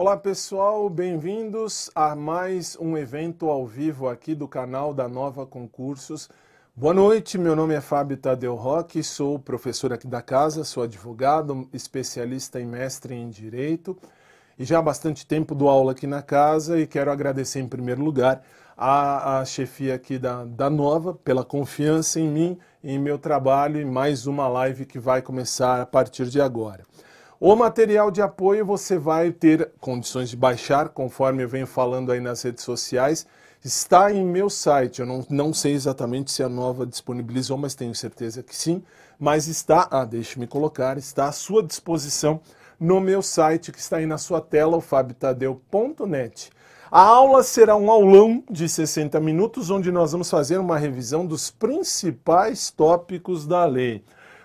Olá pessoal, bem-vindos a mais um evento ao vivo aqui do canal da Nova Concursos. Boa noite, meu nome é Fábio Tadeu Roque, sou professor aqui da casa, sou advogado, especialista em mestre em Direito e já há bastante tempo dou aula aqui na casa e quero agradecer em primeiro lugar a, a chefia aqui da, da Nova pela confiança em mim, em meu trabalho e mais uma live que vai começar a partir de agora. O material de apoio você vai ter condições de baixar, conforme eu venho falando aí nas redes sociais. Está em meu site, eu não, não sei exatamente se a nova disponibilizou, mas tenho certeza que sim. Mas está, ah, deixe-me colocar, está à sua disposição no meu site, que está aí na sua tela, o fabitadeu.net. A aula será um aulão de 60 minutos, onde nós vamos fazer uma revisão dos principais tópicos da lei.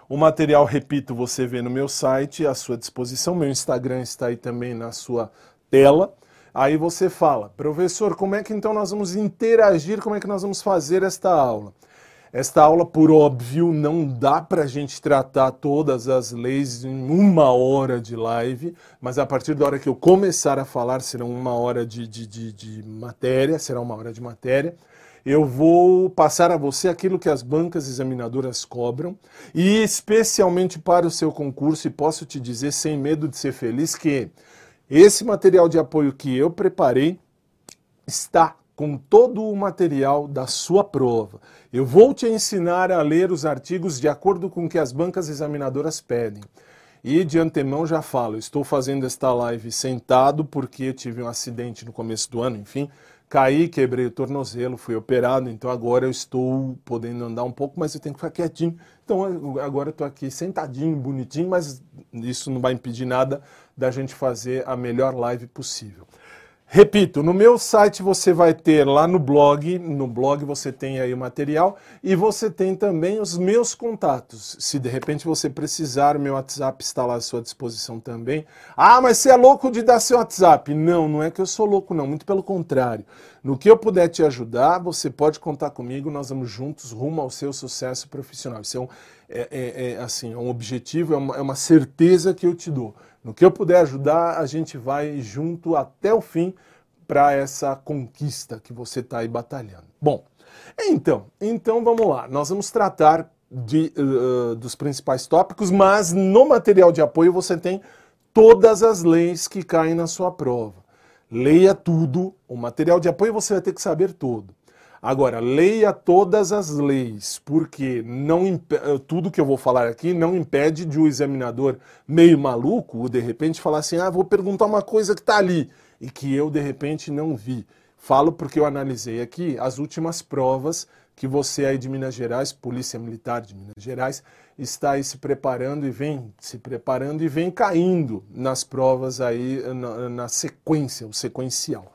O material, repito, você vê no meu site, à sua disposição. Meu Instagram está aí também na sua tela. Aí você fala, professor, como é que então nós vamos interagir, como é que nós vamos fazer esta aula? Esta aula, por óbvio, não dá para a gente tratar todas as leis em uma hora de live, mas a partir da hora que eu começar a falar, será uma hora de, de, de, de matéria, será uma hora de matéria eu vou passar a você aquilo que as bancas examinadoras cobram e especialmente para o seu concurso, e posso te dizer sem medo de ser feliz que esse material de apoio que eu preparei está com todo o material da sua prova. Eu vou te ensinar a ler os artigos de acordo com o que as bancas examinadoras pedem. E de antemão já falo, estou fazendo esta live sentado porque eu tive um acidente no começo do ano, enfim, Caí, quebrei o tornozelo, fui operado, então agora eu estou podendo andar um pouco, mas eu tenho que ficar quietinho. Então agora eu estou aqui sentadinho, bonitinho, mas isso não vai impedir nada da gente fazer a melhor live possível. Repito, no meu site você vai ter lá no blog, no blog você tem aí o material e você tem também os meus contatos. Se de repente você precisar, meu WhatsApp está lá à sua disposição também. Ah, mas você é louco de dar seu WhatsApp? Não, não é que eu sou louco não, muito pelo contrário. No que eu puder te ajudar, você pode contar comigo, nós vamos juntos rumo ao seu sucesso profissional. Isso é, um, é, é, é assim, é um objetivo, é uma, é uma certeza que eu te dou. No que eu puder ajudar, a gente vai junto até o fim para essa conquista que você está aí batalhando. Bom, então, então vamos lá. Nós vamos tratar de, uh, dos principais tópicos, mas no material de apoio você tem todas as leis que caem na sua prova. Leia tudo. O material de apoio você vai ter que saber tudo. Agora, leia todas as leis, porque não eh, tudo que eu vou falar aqui não impede de o um examinador meio maluco, de repente, falar assim: ah, vou perguntar uma coisa que está ali e que eu, de repente, não vi. Falo porque eu analisei aqui as últimas provas que você aí de Minas Gerais, Polícia Militar de Minas Gerais, está aí se preparando e vem se preparando e vem caindo nas provas aí na, na sequência, o sequencial.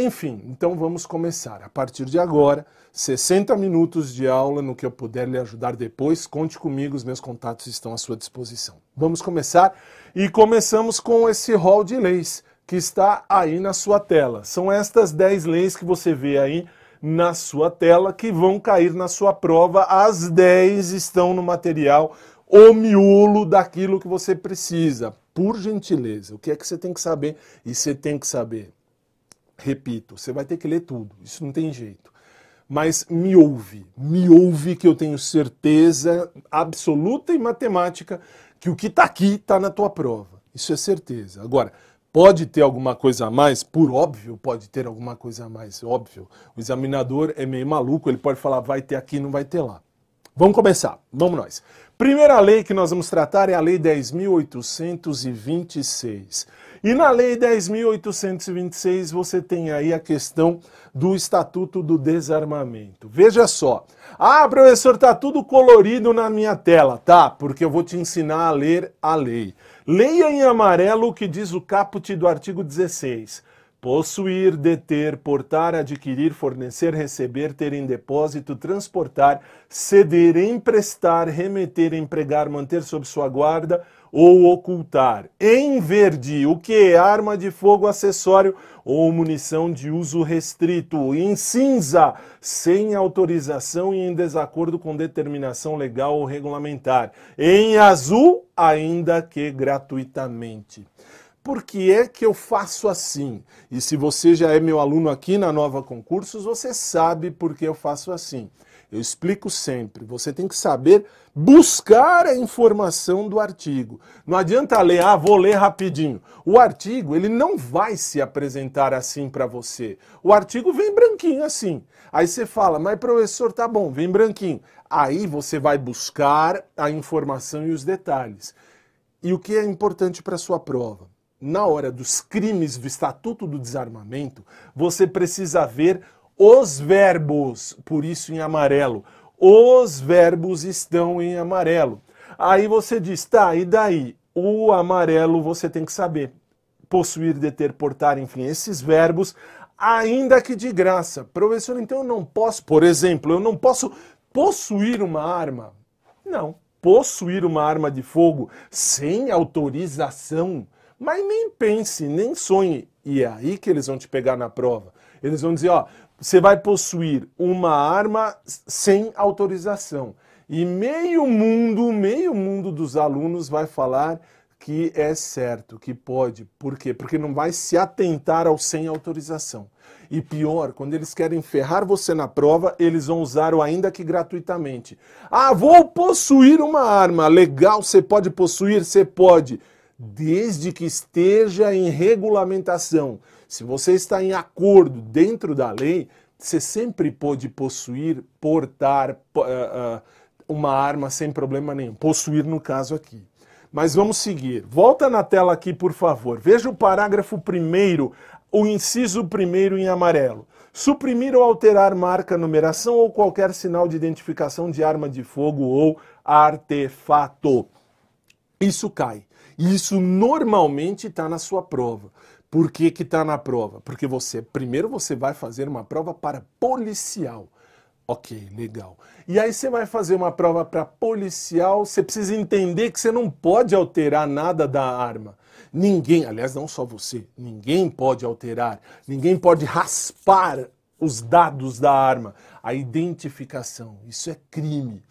Enfim, então vamos começar. A partir de agora, 60 minutos de aula no que eu puder lhe ajudar depois. Conte comigo, os meus contatos estão à sua disposição. Vamos começar e começamos com esse rol de leis que está aí na sua tela. São estas 10 leis que você vê aí na sua tela que vão cair na sua prova. As 10 estão no material, o miolo daquilo que você precisa. Por gentileza, o que é que você tem que saber? E você tem que saber Repito, você vai ter que ler tudo, isso não tem jeito. Mas me ouve, me ouve que eu tenho certeza absoluta e matemática que o que está aqui está na tua prova. Isso é certeza. Agora, pode ter alguma coisa a mais? Por óbvio, pode ter alguma coisa a mais, óbvio. O examinador é meio maluco, ele pode falar vai ter aqui, não vai ter lá. Vamos começar, vamos nós. Primeira lei que nós vamos tratar é a Lei 10.826. E na Lei 10.826 você tem aí a questão do Estatuto do Desarmamento. Veja só. Ah, professor, tá tudo colorido na minha tela. Tá, porque eu vou te ensinar a ler a lei. Leia em amarelo o que diz o caput do artigo 16. Possuir, deter, portar, adquirir, fornecer, receber, ter em depósito, transportar, ceder, emprestar, remeter, empregar, manter sob sua guarda ou ocultar. Em verde, o que é arma de fogo acessório ou munição de uso restrito. Em cinza, sem autorização e em desacordo com determinação legal ou regulamentar. Em azul, ainda que gratuitamente. Por que é que eu faço assim? E se você já é meu aluno aqui na Nova Concursos, você sabe por que eu faço assim. Eu explico sempre. Você tem que saber buscar a informação do artigo. Não adianta ler, ah, vou ler rapidinho. O artigo, ele não vai se apresentar assim para você. O artigo vem branquinho assim. Aí você fala, mas professor, tá bom, vem branquinho. Aí você vai buscar a informação e os detalhes. E o que é importante para sua prova? Na hora dos crimes do Estatuto do Desarmamento, você precisa ver os verbos, por isso em amarelo. Os verbos estão em amarelo. Aí você diz, tá, e daí? O amarelo você tem que saber. Possuir, deter, portar, enfim, esses verbos, ainda que de graça. Professor, então eu não posso, por exemplo, eu não posso possuir uma arma. Não. Possuir uma arma de fogo sem autorização. Mas nem pense, nem sonhe. E é aí que eles vão te pegar na prova. Eles vão dizer, ó, você vai possuir uma arma sem autorização. E meio mundo, meio mundo dos alunos vai falar que é certo, que pode. Por quê? Porque não vai se atentar ao sem autorização. E pior, quando eles querem ferrar você na prova, eles vão usar o ainda que gratuitamente. Ah, vou possuir uma arma. Legal, você pode possuir? Você pode. Desde que esteja em regulamentação. Se você está em acordo dentro da lei, você sempre pode possuir, portar uh, uh, uma arma sem problema nenhum. Possuir no caso aqui. Mas vamos seguir. Volta na tela aqui, por favor. Veja o parágrafo primeiro, o inciso primeiro em amarelo. Suprimir ou alterar marca, numeração ou qualquer sinal de identificação de arma de fogo ou artefato. Isso cai. Isso normalmente está na sua prova. Por que está na prova? Porque você, primeiro você vai fazer uma prova para policial. Ok, legal. E aí você vai fazer uma prova para policial, você precisa entender que você não pode alterar nada da arma. Ninguém, aliás, não só você, ninguém pode alterar, ninguém pode raspar os dados da arma, a identificação. Isso é crime.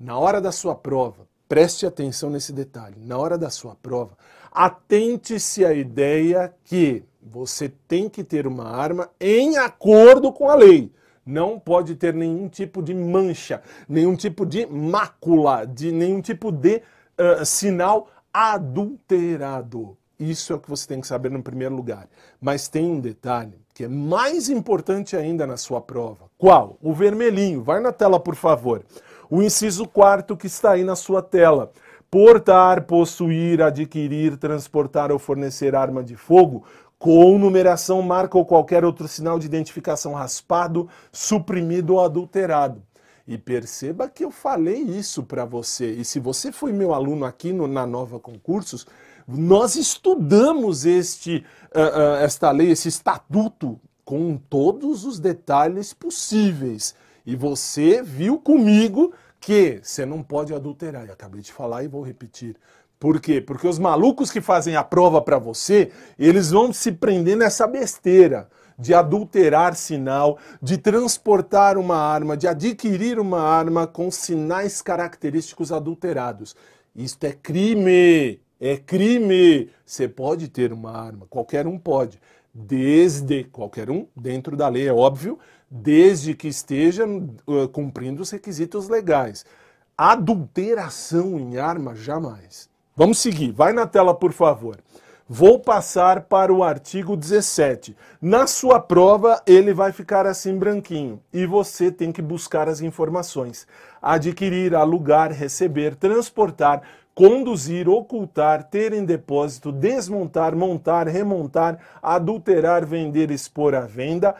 Na hora da sua prova, preste atenção nesse detalhe. Na hora da sua prova, atente-se à ideia que você tem que ter uma arma em acordo com a lei. Não pode ter nenhum tipo de mancha, nenhum tipo de mácula, de nenhum tipo de uh, sinal adulterado. Isso é o que você tem que saber no primeiro lugar. Mas tem um detalhe que é mais importante ainda na sua prova. Qual? O vermelhinho. Vai na tela, por favor. O inciso quarto que está aí na sua tela portar, possuir, adquirir, transportar ou fornecer arma de fogo com numeração, marca ou qualquer outro sinal de identificação raspado, suprimido ou adulterado. E perceba que eu falei isso para você. E se você foi meu aluno aqui no, na Nova Concursos, nós estudamos este, uh, uh, esta lei, esse estatuto, com todos os detalhes possíveis. E você viu comigo que você não pode adulterar. Eu acabei de falar e vou repetir. Por quê? Porque os malucos que fazem a prova para você, eles vão se prender nessa besteira de adulterar sinal, de transportar uma arma, de adquirir uma arma com sinais característicos adulterados. Isto é crime! É crime! Você pode ter uma arma, qualquer um pode, desde qualquer um, dentro da lei, é óbvio, desde que esteja uh, cumprindo os requisitos legais. Adulteração em arma, jamais. Vamos seguir, vai na tela, por favor. Vou passar para o artigo 17. Na sua prova, ele vai ficar assim branquinho e você tem que buscar as informações. Adquirir, alugar, receber, transportar, conduzir, ocultar, ter em depósito, desmontar, montar, remontar, adulterar, vender, expor à venda,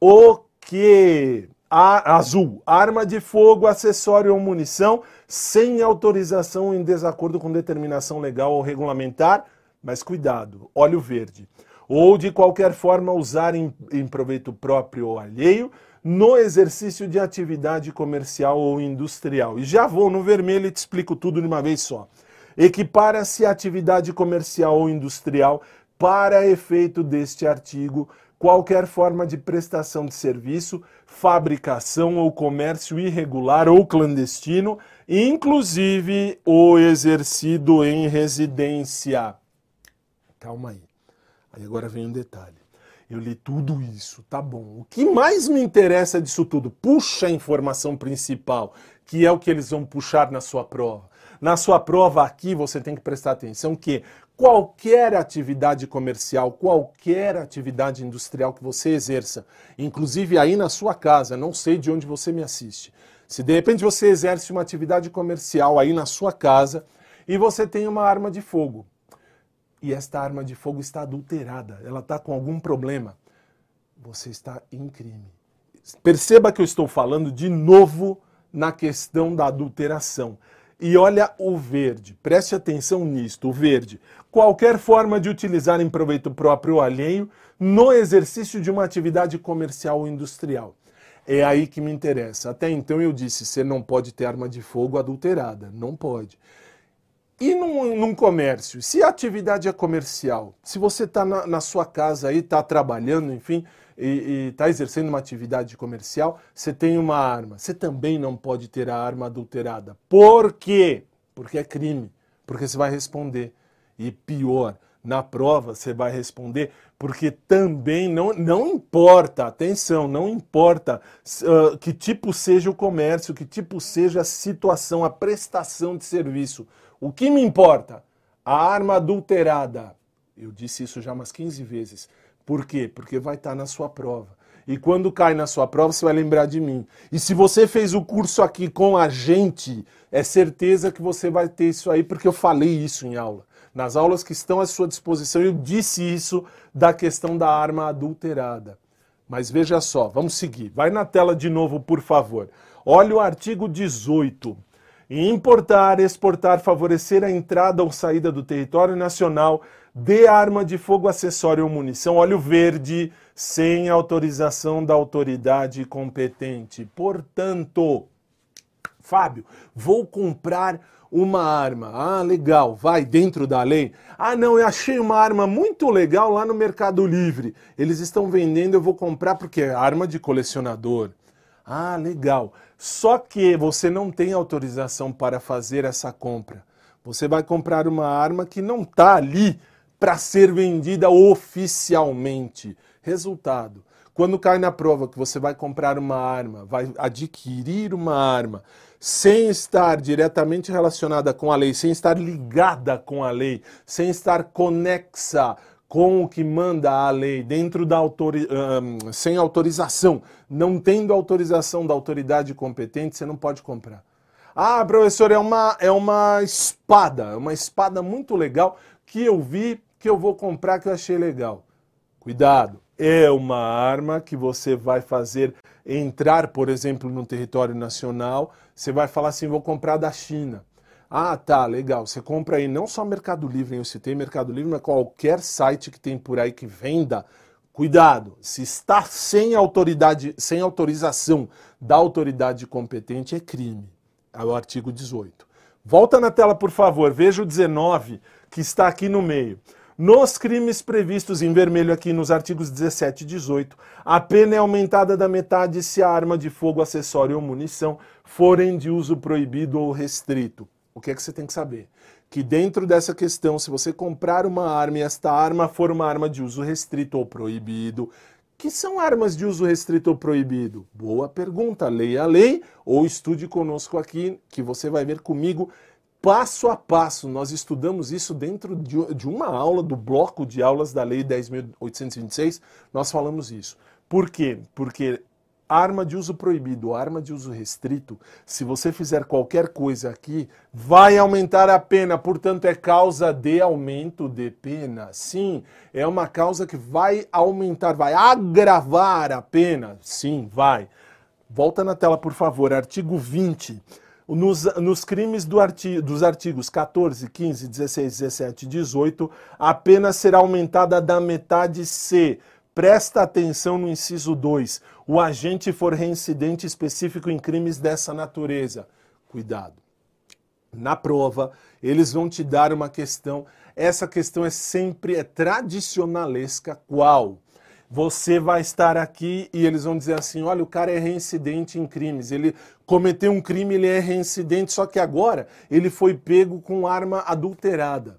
o que a, azul, arma de fogo, acessório ou munição sem autorização em desacordo com determinação legal ou regulamentar, mas cuidado, óleo verde, ou de qualquer forma usar em, em proveito próprio ou alheio no exercício de atividade comercial ou industrial. E já vou no vermelho e te explico tudo de uma vez só. Equipara-se a atividade comercial ou industrial para efeito deste artigo qualquer forma de prestação de serviço, fabricação ou comércio irregular ou clandestino, inclusive o exercido em residência. calma aí. Aí agora vem um detalhe. Eu li tudo isso, tá bom. O que mais me interessa disso tudo? Puxa a informação principal, que é o que eles vão puxar na sua prova. Na sua prova aqui você tem que prestar atenção que qualquer atividade comercial, qualquer atividade industrial que você exerça, inclusive aí na sua casa, não sei de onde você me assiste. Se de repente você exerce uma atividade comercial aí na sua casa e você tem uma arma de fogo, e esta arma de fogo está adulterada, ela está com algum problema, você está em crime. Perceba que eu estou falando de novo na questão da adulteração. E olha o verde, preste atenção nisto, o verde. Qualquer forma de utilizar em proveito próprio ou alheio no exercício de uma atividade comercial ou industrial. É aí que me interessa. Até então eu disse, você não pode ter arma de fogo adulterada, não pode. E num, num, comércio, se a atividade é comercial, se você está na, na, sua casa aí, está trabalhando, enfim, e está exercendo uma atividade comercial, você tem uma arma. Você também não pode ter a arma adulterada. Por quê? Porque é crime. Porque você vai responder. E pior, na prova você vai responder, porque também não, não importa, atenção, não importa uh, que tipo seja o comércio, que tipo seja a situação, a prestação de serviço. O que me importa? A arma adulterada. Eu disse isso já umas 15 vezes. Por quê? Porque vai estar na sua prova. E quando cai na sua prova, você vai lembrar de mim. E se você fez o curso aqui com a gente, é certeza que você vai ter isso aí, porque eu falei isso em aula. Nas aulas que estão à sua disposição, eu disse isso da questão da arma adulterada. Mas veja só, vamos seguir. Vai na tela de novo, por favor. Olha o artigo 18 importar, exportar, favorecer a entrada ou saída do território nacional de arma de fogo, acessório ou munição, óleo verde, sem autorização da autoridade competente. Portanto, Fábio, vou comprar uma arma. Ah, legal, vai dentro da lei. Ah, não, eu achei uma arma muito legal lá no Mercado Livre. Eles estão vendendo, eu vou comprar porque é arma de colecionador. Ah, legal. Só que você não tem autorização para fazer essa compra. Você vai comprar uma arma que não está ali para ser vendida oficialmente. Resultado: quando cai na prova que você vai comprar uma arma, vai adquirir uma arma, sem estar diretamente relacionada com a lei, sem estar ligada com a lei, sem estar conexa com o que manda a lei dentro da autori um, sem autorização, não tendo autorização da autoridade competente, você não pode comprar. Ah, professor, é uma, é uma espada, é uma espada muito legal que eu vi, que eu vou comprar, que eu achei legal. Cuidado, é uma arma que você vai fazer entrar, por exemplo, no território nacional. Você vai falar assim: vou comprar da China. Ah, tá, legal. Você compra aí não só Mercado Livre, eu citei Mercado Livre, mas qualquer site que tem por aí que venda. Cuidado, se está sem autoridade, sem autorização da autoridade competente, é crime. É o artigo 18. Volta na tela, por favor, veja o 19, que está aqui no meio. Nos crimes previstos em vermelho aqui nos artigos 17 e 18, a pena é aumentada da metade se a arma de fogo, acessório ou munição forem de uso proibido ou restrito. O que é que você tem que saber? Que dentro dessa questão, se você comprar uma arma e esta arma for uma arma de uso restrito ou proibido, que são armas de uso restrito ou proibido? Boa pergunta. Leia a lei ou estude conosco aqui, que você vai ver comigo passo a passo. Nós estudamos isso dentro de uma aula do bloco de aulas da Lei 10.826. Nós falamos isso. Por quê? Porque arma de uso proibido, arma de uso restrito, se você fizer qualquer coisa aqui, vai aumentar a pena, portanto é causa de aumento de pena. Sim, é uma causa que vai aumentar, vai agravar a pena. Sim, vai. Volta na tela, por favor, artigo 20. Nos, nos crimes do artigo, dos artigos 14, 15, 16, 17 e 18, a pena será aumentada da metade se Presta atenção no inciso 2. O agente for reincidente específico em crimes dessa natureza. Cuidado. Na prova, eles vão te dar uma questão. Essa questão é sempre é tradicionalesca. Qual? Você vai estar aqui e eles vão dizer assim: olha, o cara é reincidente em crimes. Ele cometeu um crime, ele é reincidente, só que agora ele foi pego com arma adulterada.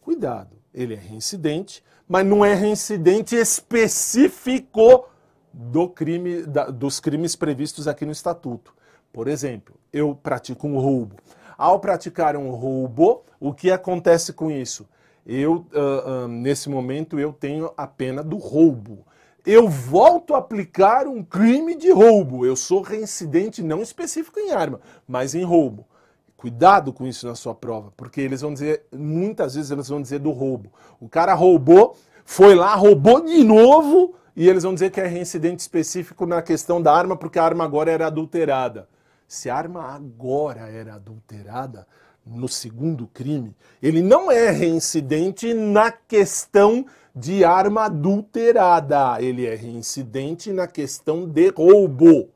Cuidado ele é reincidente, mas não é reincidente específico do crime, da, dos crimes previstos aqui no Estatuto. Por exemplo, eu pratico um roubo. Ao praticar um roubo, o que acontece com isso? Eu, uh, uh, nesse momento, eu tenho a pena do roubo. Eu volto a aplicar um crime de roubo. Eu sou reincidente não específico em arma, mas em roubo. Cuidado com isso na sua prova, porque eles vão dizer, muitas vezes eles vão dizer do roubo. O cara roubou, foi lá, roubou de novo, e eles vão dizer que é reincidente específico na questão da arma, porque a arma agora era adulterada. Se a arma agora era adulterada, no segundo crime, ele não é reincidente na questão de arma adulterada, ele é reincidente na questão de roubo.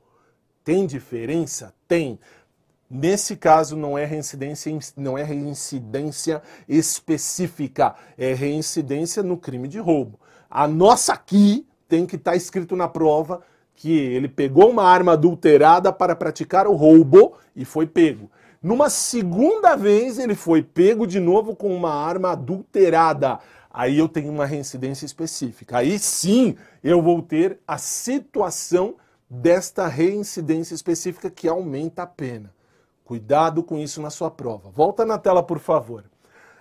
Tem diferença? Tem. Nesse caso, não é reincidência, não é reincidência específica, é reincidência no crime de roubo. A nossa aqui tem que estar tá escrito na prova que ele pegou uma arma adulterada para praticar o roubo e foi pego. Numa segunda vez, ele foi pego de novo com uma arma adulterada. Aí eu tenho uma reincidência específica. Aí sim eu vou ter a situação desta reincidência específica que aumenta a pena. Cuidado com isso na sua prova. Volta na tela, por favor.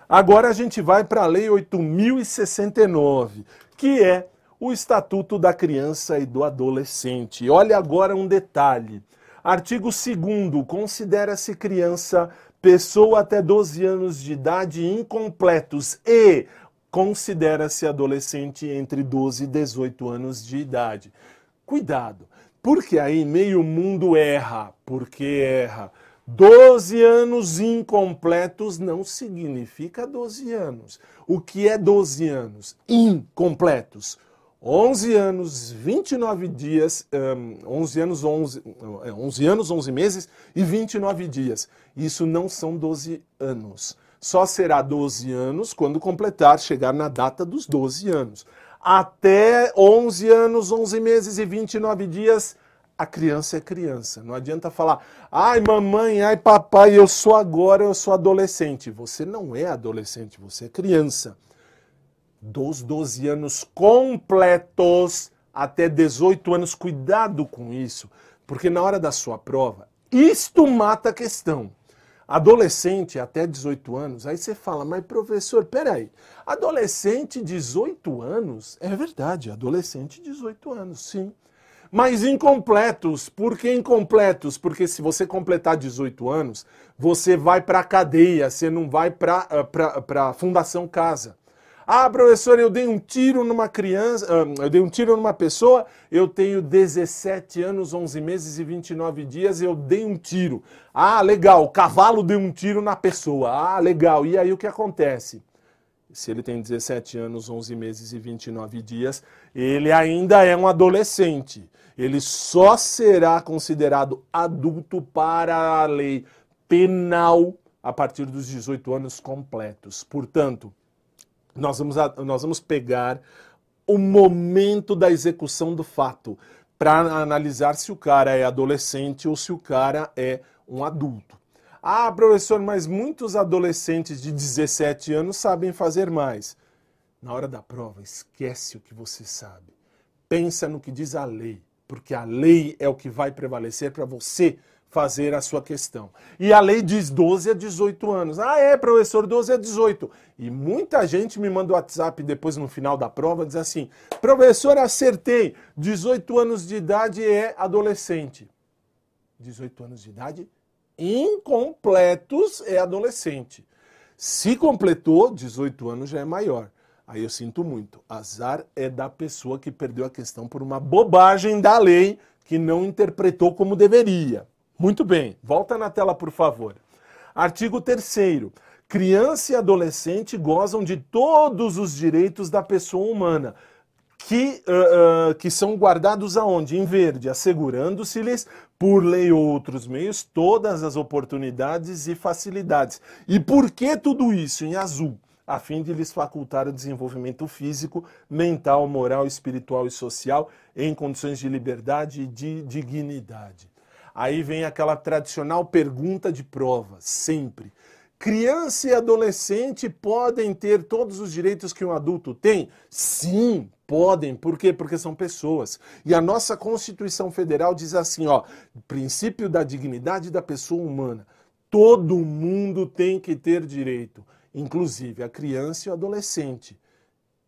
Agora a gente vai para a Lei 8069, que é o Estatuto da Criança e do Adolescente. Olha agora um detalhe. Artigo 2 considera-se criança pessoa até 12 anos de idade incompletos e considera-se adolescente entre 12 e 18 anos de idade. Cuidado, porque aí meio mundo erra, porque erra. 12 anos incompletos não significa 12 anos. O que é 12 anos incompletos? 11 anos, 29 dias, um, 11 anos, 11, 11 é, anos, 11 meses e 29 dias. Isso não são 12 anos. Só será 12 anos quando completar, chegar na data dos 12 anos. Até 11 anos, 11 meses e 29 dias, a criança é criança. Não adianta falar, ai mamãe, ai papai, eu sou agora, eu sou adolescente. Você não é adolescente, você é criança. Dos 12 anos completos até 18 anos, cuidado com isso, porque na hora da sua prova, isto mata a questão. Adolescente até 18 anos, aí você fala, mas professor, peraí, adolescente 18 anos? É verdade, adolescente 18 anos, sim mas incompletos. Por que incompletos? Porque se você completar 18 anos, você vai para a cadeia, você não vai para a ah, Fundação Casa. Ah, professor, eu dei um tiro numa criança, ah, eu dei um tiro numa pessoa, eu tenho 17 anos, 11 meses e 29 dias, eu dei um tiro. Ah, legal, o cavalo deu um tiro na pessoa. Ah, legal. E aí o que acontece? se ele tem 17 anos, 11 meses e 29 dias, ele ainda é um adolescente. Ele só será considerado adulto para a lei penal a partir dos 18 anos completos. Portanto, nós vamos, nós vamos pegar o momento da execução do fato para analisar se o cara é adolescente ou se o cara é um adulto. Ah, professor, mas muitos adolescentes de 17 anos sabem fazer mais. Na hora da prova, esquece o que você sabe. Pensa no que diz a lei, porque a lei é o que vai prevalecer para você fazer a sua questão. E a lei diz 12 a 18 anos. Ah, é, professor, 12 a 18. E muita gente me manda o WhatsApp depois no final da prova diz assim: "Professor, acertei. 18 anos de idade é adolescente." 18 anos de idade incompletos é adolescente. Se completou, 18 anos já é maior. Aí eu sinto muito. Azar é da pessoa que perdeu a questão por uma bobagem da lei que não interpretou como deveria. Muito bem, volta na tela, por favor. Artigo 3. Criança e adolescente gozam de todos os direitos da pessoa humana, que, uh, uh, que são guardados aonde? Em verde, assegurando-se-lhes, por lei ou outros meios, todas as oportunidades e facilidades. E por que tudo isso em azul? A fim de lhes facultar o desenvolvimento físico, mental, moral, espiritual e social em condições de liberdade e de dignidade. Aí vem aquela tradicional pergunta de prova, sempre. Criança e adolescente podem ter todos os direitos que um adulto tem? Sim, podem. Por quê? Porque são pessoas. E a nossa Constituição Federal diz assim, ó, princípio da dignidade da pessoa humana. Todo mundo tem que ter direito, inclusive a criança e o adolescente.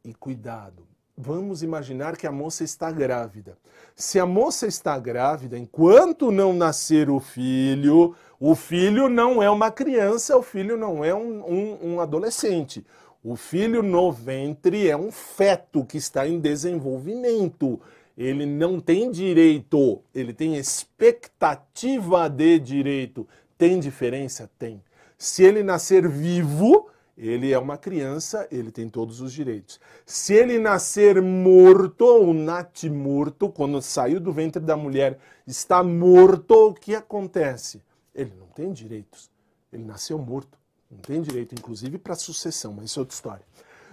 E cuidado, vamos imaginar que a moça está grávida. Se a moça está grávida, enquanto não nascer o filho, o filho não é uma criança, o filho não é um, um, um adolescente. O filho no ventre é um feto que está em desenvolvimento. Ele não tem direito, ele tem expectativa de direito. Tem diferença? Tem. Se ele nascer vivo, ele é uma criança, ele tem todos os direitos. Se ele nascer morto, ou natimorto, quando saiu do ventre da mulher, está morto, o que acontece? Ele não tem direitos. Ele nasceu morto. Não tem direito, inclusive, para sucessão, mas isso é outra história.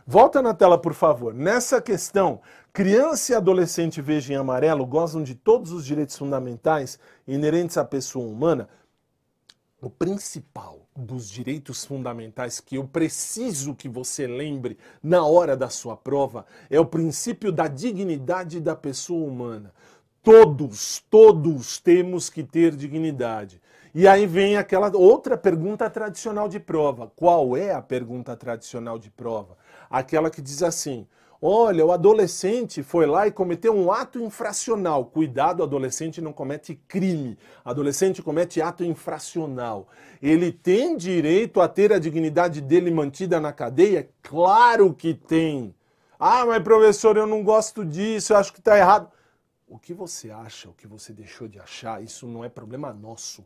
Volta na tela, por favor. Nessa questão, criança e adolescente veja em amarelo gozam de todos os direitos fundamentais inerentes à pessoa humana. O principal dos direitos fundamentais que eu preciso que você lembre na hora da sua prova é o princípio da dignidade da pessoa humana. Todos, todos temos que ter dignidade. E aí vem aquela outra pergunta tradicional de prova. Qual é a pergunta tradicional de prova? Aquela que diz assim: Olha, o adolescente foi lá e cometeu um ato infracional. Cuidado, adolescente não comete crime. Adolescente comete ato infracional. Ele tem direito a ter a dignidade dele mantida na cadeia? Claro que tem. Ah, mas professor, eu não gosto disso, eu acho que está errado. O que você acha, o que você deixou de achar, isso não é problema nosso.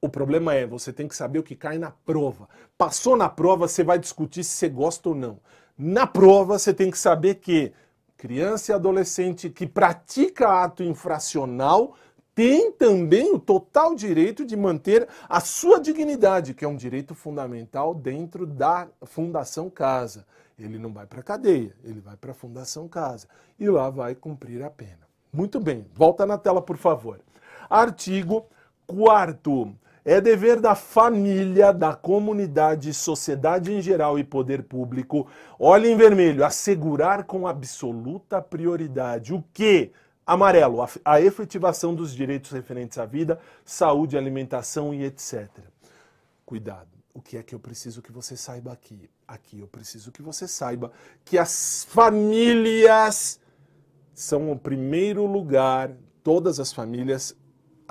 O problema é, você tem que saber o que cai na prova. Passou na prova, você vai discutir se você gosta ou não. Na prova, você tem que saber que criança e adolescente que pratica ato infracional tem também o total direito de manter a sua dignidade, que é um direito fundamental dentro da Fundação Casa. Ele não vai para a cadeia, ele vai para a Fundação Casa e lá vai cumprir a pena. Muito bem, volta na tela, por favor. Artigo 4 é dever da família, da comunidade, sociedade em geral e poder público, olha em vermelho, assegurar com absoluta prioridade o que? Amarelo, a, a efetivação dos direitos referentes à vida, saúde, alimentação e etc. Cuidado. O que é que eu preciso que você saiba aqui? Aqui eu preciso que você saiba que as famílias são o primeiro lugar, todas as famílias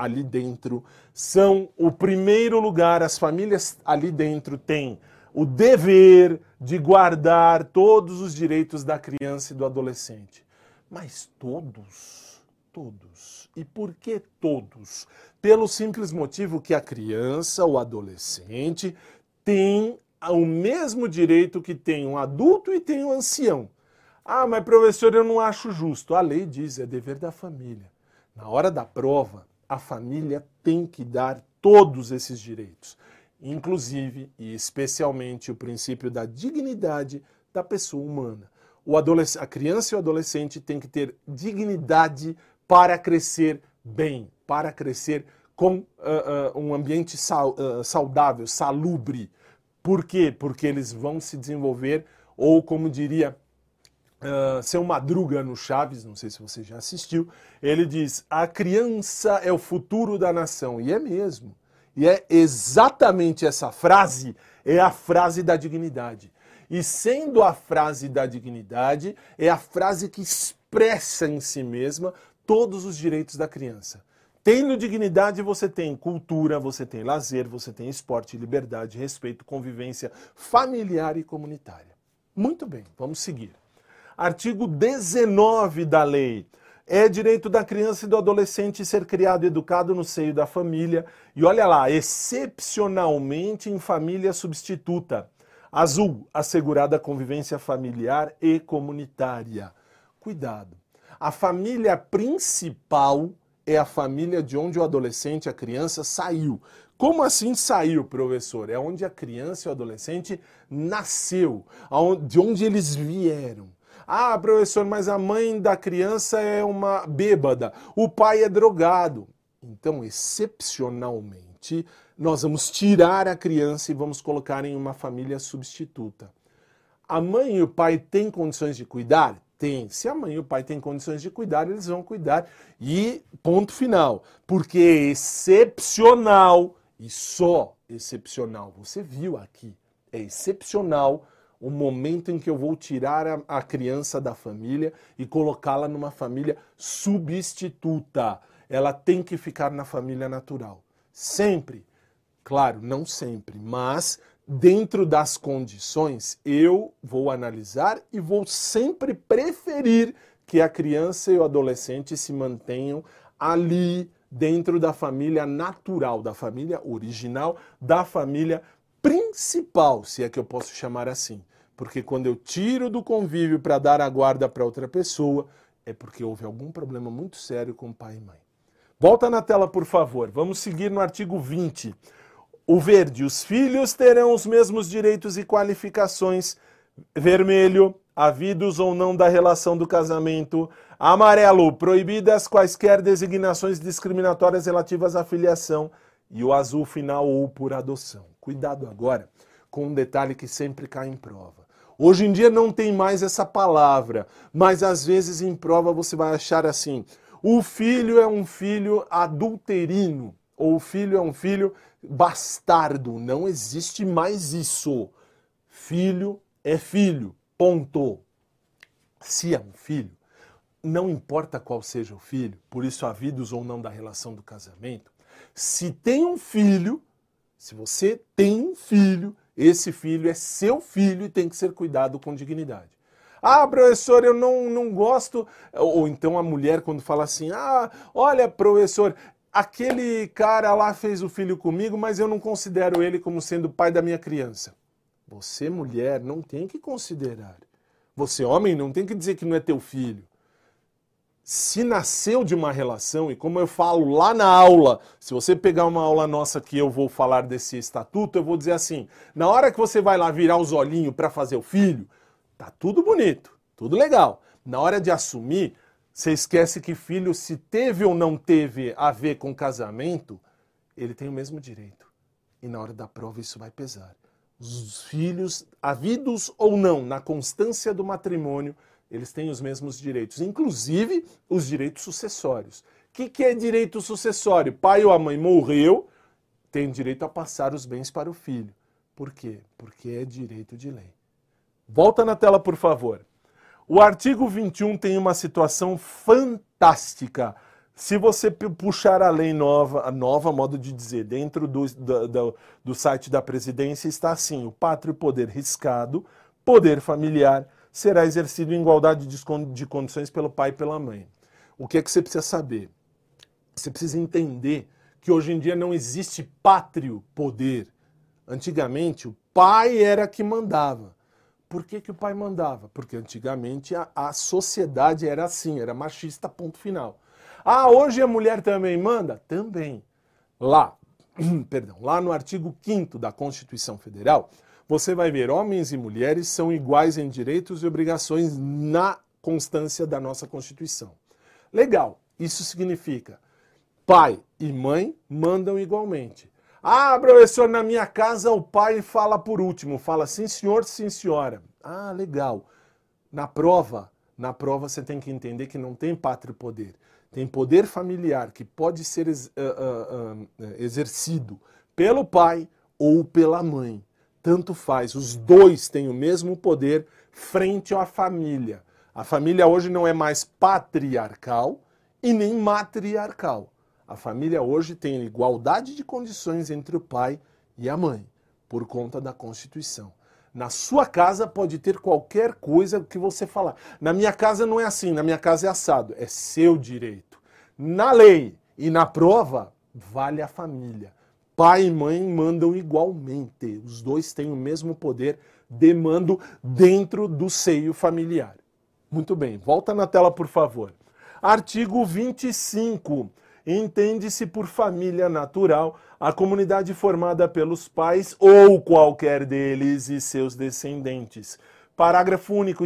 ali dentro são o primeiro lugar, as famílias ali dentro têm o dever de guardar todos os direitos da criança e do adolescente. Mas todos, todos. E por que todos? Pelo simples motivo que a criança, o adolescente, tem o mesmo direito que tem um adulto e tem um ancião. Ah, mas professor, eu não acho justo. A lei diz, é dever da família. Na hora da prova, a família tem que dar todos esses direitos, inclusive e especialmente o princípio da dignidade da pessoa humana. O a criança e o adolescente têm que ter dignidade para crescer bem, para crescer com uh, uh, um ambiente sal, uh, saudável, salubre. Por quê? Porque eles vão se desenvolver, ou como diria Uh, seu Madruga no Chaves, não sei se você já assistiu, ele diz: a criança é o futuro da nação. E é mesmo. E é exatamente essa frase, é a frase da dignidade. E sendo a frase da dignidade, é a frase que expressa em si mesma todos os direitos da criança. Tendo dignidade, você tem cultura, você tem lazer, você tem esporte, liberdade, respeito, convivência familiar e comunitária. Muito bem, vamos seguir. Artigo 19 da lei. É direito da criança e do adolescente ser criado e educado no seio da família. E olha lá, excepcionalmente em família substituta. Azul, assegurada a convivência familiar e comunitária. Cuidado. A família principal é a família de onde o adolescente, a criança, saiu. Como assim saiu, professor? É onde a criança e o adolescente nasceu, de onde eles vieram. Ah, professor, mas a mãe da criança é uma bêbada, o pai é drogado. Então, excepcionalmente, nós vamos tirar a criança e vamos colocar em uma família substituta. A mãe e o pai têm condições de cuidar? Tem. Se a mãe e o pai têm condições de cuidar, eles vão cuidar. E ponto final. Porque é excepcional e só excepcional. Você viu aqui. É excepcional o momento em que eu vou tirar a, a criança da família e colocá-la numa família substituta. Ela tem que ficar na família natural. Sempre. Claro, não sempre, mas dentro das condições, eu vou analisar e vou sempre preferir que a criança e o adolescente se mantenham ali dentro da família natural, da família original, da família principal, se é que eu posso chamar assim. Porque quando eu tiro do convívio para dar a guarda para outra pessoa, é porque houve algum problema muito sério com pai e mãe. Volta na tela, por favor. Vamos seguir no artigo 20. O verde, os filhos terão os mesmos direitos e qualificações. Vermelho, havidos ou não da relação do casamento. Amarelo, proibidas quaisquer designações discriminatórias relativas à filiação. E o azul final ou por adoção. Cuidado agora com um detalhe que sempre cai em prova. Hoje em dia não tem mais essa palavra, mas às vezes em prova você vai achar assim: o filho é um filho adulterino, ou o filho é um filho bastardo. Não existe mais isso. Filho é filho, ponto. Se é um filho, não importa qual seja o filho, por isso havidos ou não da relação do casamento, se tem um filho, se você tem um filho, esse filho é seu filho e tem que ser cuidado com dignidade. Ah, professor, eu não, não gosto. Ou então a mulher, quando fala assim: Ah, olha, professor, aquele cara lá fez o filho comigo, mas eu não considero ele como sendo pai da minha criança. Você, mulher, não tem que considerar. Você, homem, não tem que dizer que não é teu filho se nasceu de uma relação, e como eu falo lá na aula, se você pegar uma aula nossa que eu vou falar desse estatuto, eu vou dizer assim: na hora que você vai lá virar os olhinhos para fazer o filho, tá tudo bonito, tudo legal. Na hora de assumir, você esquece que filho, se teve ou não teve a ver com casamento, ele tem o mesmo direito. E na hora da prova isso vai pesar. Os filhos, havidos ou não, na constância do matrimônio, eles têm os mesmos direitos, inclusive os direitos sucessórios. O que, que é direito sucessório? Pai ou a mãe morreu, tem direito a passar os bens para o filho. Por quê? Porque é direito de lei. Volta na tela, por favor. O artigo 21 tem uma situação fantástica. Se você puxar a lei nova, a nova modo de dizer, dentro do, do, do, site da presidência, está assim: o pátrio poder riscado, poder familiar, será exercido em igualdade de condições pelo pai e pela mãe. O que é que você precisa saber? Você precisa entender que hoje em dia não existe pátrio poder. Antigamente, o pai era que mandava. Por que, que o pai mandava? Porque antigamente a, a sociedade era assim, era machista, ponto final. Ah, hoje a mulher também manda? Também. Lá, perdão, lá no artigo 5 da Constituição Federal, você vai ver homens e mulheres são iguais em direitos e obrigações na constância da nossa Constituição. Legal, isso significa pai e mãe mandam igualmente. Ah, professor, na minha casa o pai fala por último, fala sim senhor, sim senhora. Ah, legal. Na prova, na prova você tem que entender que não tem pátrio poder. Tem poder familiar que pode ser uh, uh, uh, exercido pelo pai ou pela mãe tanto faz. Os dois têm o mesmo poder frente à família. A família hoje não é mais patriarcal e nem matriarcal. A família hoje tem igualdade de condições entre o pai e a mãe, por conta da Constituição. Na sua casa pode ter qualquer coisa que você falar. Na minha casa não é assim, na minha casa é assado. É seu direito. Na lei e na prova, vale a família. Pai e mãe mandam igualmente. Os dois têm o mesmo poder de mando dentro do seio familiar. Muito bem, volta na tela, por favor. Artigo 25. Entende-se por família natural a comunidade formada pelos pais ou qualquer deles e seus descendentes. Parágrafo único.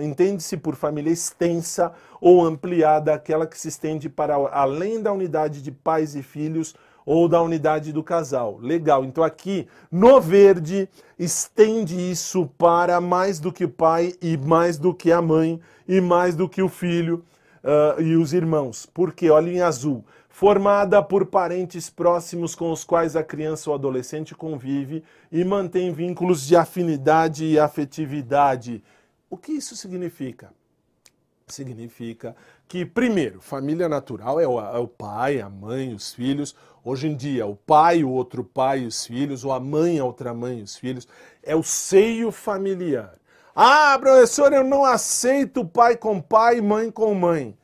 Entende-se por família extensa ou ampliada aquela que se estende para além da unidade de pais e filhos ou da unidade do casal. Legal. Então aqui no verde estende isso para mais do que o pai e mais do que a mãe e mais do que o filho uh, e os irmãos. Porque olha em azul, formada por parentes próximos com os quais a criança ou adolescente convive e mantém vínculos de afinidade e afetividade. O que isso significa? Significa que, primeiro, família natural é o, é o, pai, a mãe, os filhos. Hoje em dia, o pai, o outro pai, os filhos, ou a mãe, a outra mãe, os filhos. É o seio familiar. Ah, professor, eu não aceito pai com pai, mãe com mãe.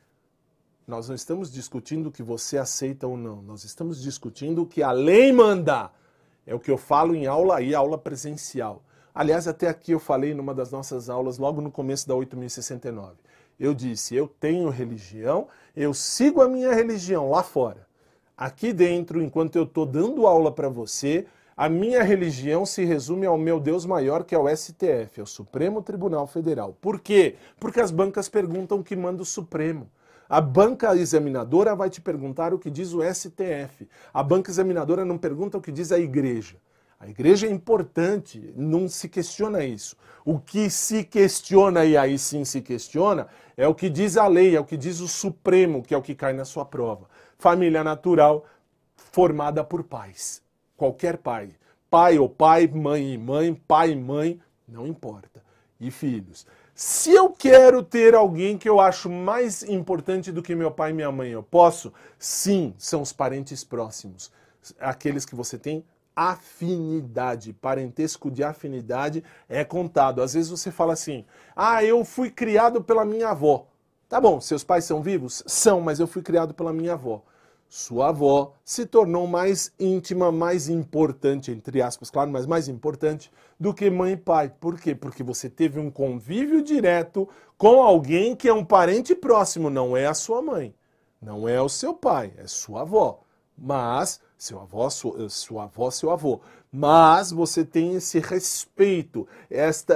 Nós não estamos discutindo o que você aceita ou não. Nós estamos discutindo o que a lei manda. É o que eu falo em aula e aula presencial. Aliás, até aqui eu falei numa das nossas aulas, logo no começo da 8069. Eu disse: eu tenho religião, eu sigo a minha religião lá fora. Aqui dentro, enquanto eu estou dando aula para você, a minha religião se resume ao meu Deus maior, que é o STF, é o Supremo Tribunal Federal. Por quê? Porque as bancas perguntam o que manda o Supremo. A banca examinadora vai te perguntar o que diz o STF. A banca examinadora não pergunta o que diz a igreja. A igreja é importante, não se questiona isso. O que se questiona, e aí sim se questiona, é o que diz a lei, é o que diz o Supremo, que é o que cai na sua prova. Família natural formada por pais. Qualquer pai. Pai ou pai, mãe e mãe, pai e mãe, não importa. E filhos. Se eu quero ter alguém que eu acho mais importante do que meu pai e minha mãe, eu posso? Sim, são os parentes próximos. Aqueles que você tem afinidade, parentesco de afinidade é contado. Às vezes você fala assim: "Ah, eu fui criado pela minha avó". Tá bom, seus pais são vivos? São, mas eu fui criado pela minha avó. Sua avó se tornou mais íntima, mais importante, entre aspas, claro, mas mais importante do que mãe e pai. Por quê? Porque você teve um convívio direto com alguém que é um parente próximo, não é a sua mãe, não é o seu pai, é sua avó. Mas seu avô, sua, sua avó, seu avô. Mas você tem esse respeito, esta,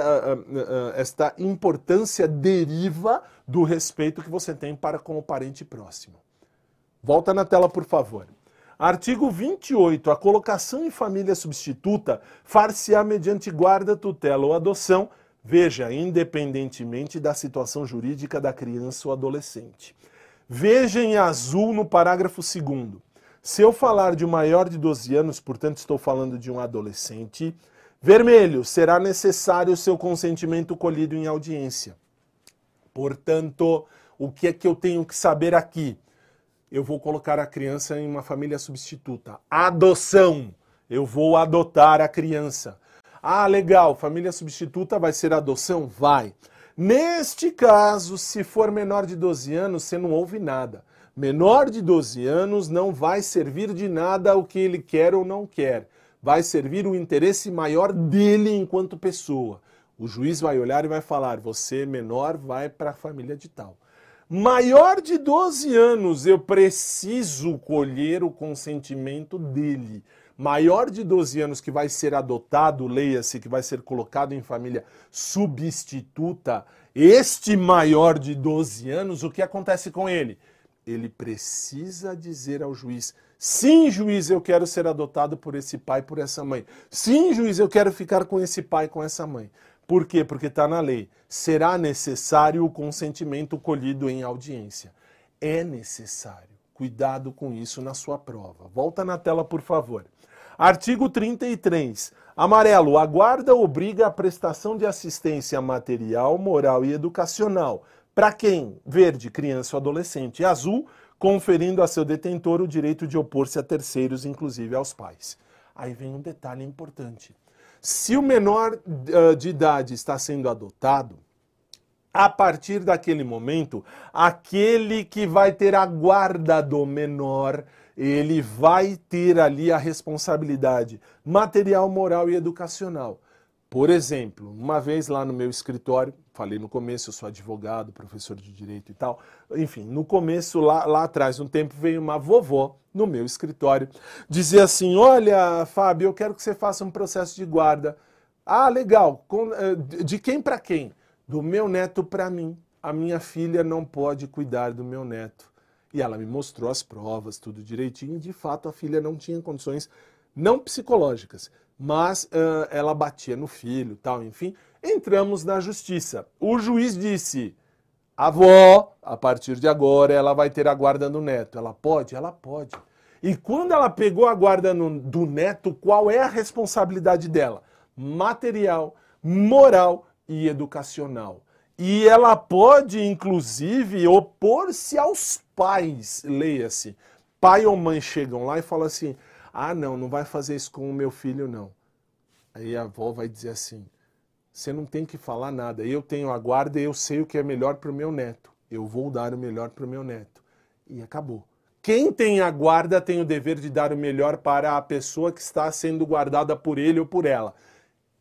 esta importância deriva do respeito que você tem para com o parente próximo. Volta na tela, por favor. Artigo 28. A colocação em família substituta far-se-á mediante guarda, tutela ou adoção, veja, independentemente da situação jurídica da criança ou adolescente. Veja em azul no parágrafo 2 se eu falar de um maior de 12 anos, portanto estou falando de um adolescente, vermelho, será necessário o seu consentimento colhido em audiência. Portanto, o que é que eu tenho que saber aqui? Eu vou colocar a criança em uma família substituta. Adoção. Eu vou adotar a criança. Ah, legal, família substituta vai ser adoção? Vai. Neste caso, se for menor de 12 anos, você não ouve nada menor de 12 anos não vai servir de nada o que ele quer ou não quer. Vai servir o interesse maior dele enquanto pessoa. O juiz vai olhar e vai falar: você menor vai para a família de tal. Maior de 12 anos, eu preciso colher o consentimento dele. Maior de 12 anos que vai ser adotado, leia-se, que vai ser colocado em família substituta, este maior de 12 anos, o que acontece com ele? Ele precisa dizer ao juiz: sim, juiz, eu quero ser adotado por esse pai, por essa mãe. Sim, juiz, eu quero ficar com esse pai, com essa mãe. Por quê? Porque está na lei. Será necessário o consentimento colhido em audiência. É necessário. Cuidado com isso na sua prova. Volta na tela, por favor. Artigo 33. Amarelo. A guarda obriga a prestação de assistência material, moral e educacional para quem? Verde, criança ou adolescente. E azul, conferindo a seu detentor o direito de opor-se a terceiros, inclusive aos pais. Aí vem um detalhe importante. Se o menor uh, de idade está sendo adotado, a partir daquele momento, aquele que vai ter a guarda do menor, ele vai ter ali a responsabilidade material, moral e educacional. Por exemplo, uma vez lá no meu escritório, falei no começo, eu sou advogado, professor de direito e tal. Enfim, no começo, lá, lá atrás, um tempo, veio uma vovó no meu escritório dizer assim: Olha, Fábio, eu quero que você faça um processo de guarda. Ah, legal. Eh, de quem para quem? Do meu neto para mim. A minha filha não pode cuidar do meu neto. E ela me mostrou as provas, tudo direitinho. De fato, a filha não tinha condições, não psicológicas, mas uh, ela batia no filho, tal, enfim. Entramos na justiça. O juiz disse: avó, a partir de agora, ela vai ter a guarda do neto. Ela pode? Ela pode. E quando ela pegou a guarda no, do neto, qual é a responsabilidade dela? Material, moral e educacional. E ela pode, inclusive, opor-se aos pais. Leia-se. Pai ou mãe chegam lá e falam assim: ah, não, não vai fazer isso com o meu filho, não. Aí a avó vai dizer assim: você não tem que falar nada. Eu tenho a guarda e eu sei o que é melhor para o meu neto. Eu vou dar o melhor para o meu neto. E acabou. Quem tem a guarda tem o dever de dar o melhor para a pessoa que está sendo guardada por ele ou por ela.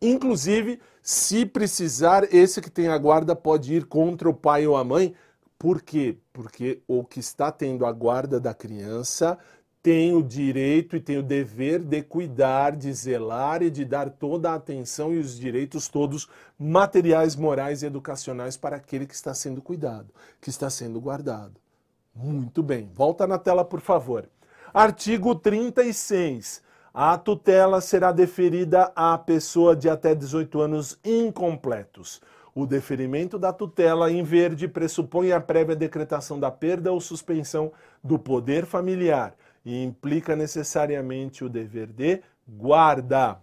Inclusive, se precisar, esse que tem a guarda pode ir contra o pai ou a mãe. Por quê? Porque o que está tendo a guarda da criança tem o direito e tem o dever de cuidar, de zelar e de dar toda a atenção e os direitos todos materiais, morais e educacionais para aquele que está sendo cuidado, que está sendo guardado. Muito bem. Volta na tela, por favor. Artigo 36. A tutela será deferida à pessoa de até 18 anos incompletos. O deferimento da tutela em verde pressupõe a prévia decretação da perda ou suspensão do poder familiar e implica necessariamente o dever de guarda.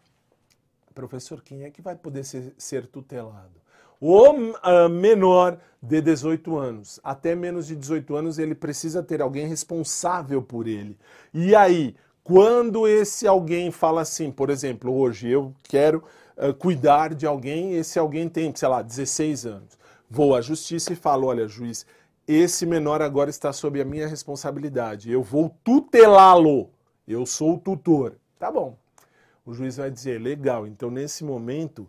Professor, quem é que vai poder ser, ser tutelado? O uh, menor de 18 anos, até menos de 18 anos, ele precisa ter alguém responsável por ele. E aí, quando esse alguém fala assim, por exemplo, hoje eu quero uh, cuidar de alguém, esse alguém tem, sei lá, 16 anos. Vou à justiça e falo: olha, juiz, esse menor agora está sob a minha responsabilidade. Eu vou tutelá-lo. Eu sou o tutor. Tá bom. O juiz vai dizer: legal, então nesse momento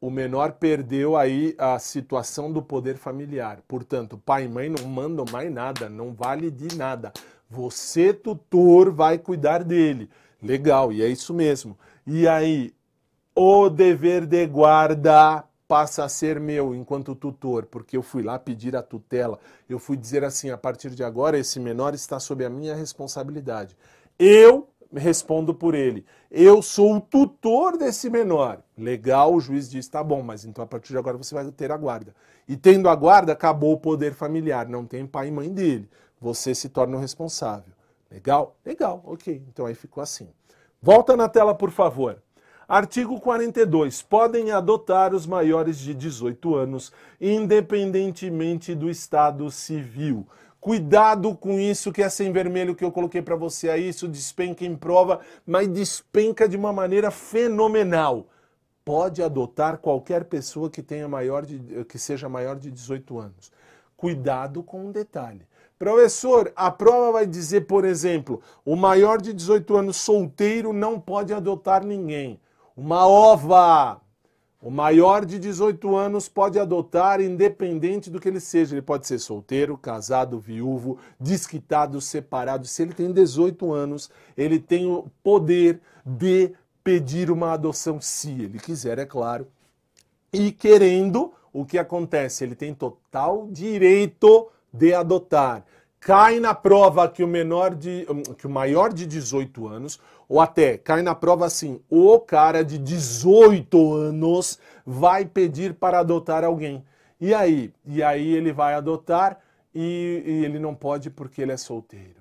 o menor perdeu aí a situação do poder familiar. Portanto, pai e mãe não mandam mais nada, não vale de nada. Você, tutor, vai cuidar dele. Legal, e é isso mesmo. E aí, o dever de guarda passa a ser meu enquanto tutor, porque eu fui lá pedir a tutela. Eu fui dizer assim: a partir de agora, esse menor está sob a minha responsabilidade. Eu respondo por ele. Eu sou o tutor desse menor. Legal, o juiz diz: tá bom, mas então a partir de agora você vai ter a guarda. E tendo a guarda, acabou o poder familiar. Não tem pai e mãe dele você se torna o responsável. Legal? Legal, ok. Então aí ficou assim. Volta na tela, por favor. Artigo 42. Podem adotar os maiores de 18 anos, independentemente do estado civil. Cuidado com isso que é sem vermelho que eu coloquei para você aí, isso despenca em prova, mas despenca de uma maneira fenomenal. Pode adotar qualquer pessoa que tenha maior de, que seja maior de 18 anos. Cuidado com um detalhe. Professor, a prova vai dizer, por exemplo, o maior de 18 anos solteiro não pode adotar ninguém. Uma ova! O maior de 18 anos pode adotar, independente do que ele seja. Ele pode ser solteiro, casado, viúvo, desquitado, separado. Se ele tem 18 anos, ele tem o poder de pedir uma adoção, se ele quiser, é claro. E querendo, o que acontece? Ele tem total direito de adotar. Cai na prova que o menor de que o maior de 18 anos, ou até cai na prova assim, o cara de 18 anos vai pedir para adotar alguém. E aí? E aí ele vai adotar e, e ele não pode porque ele é solteiro.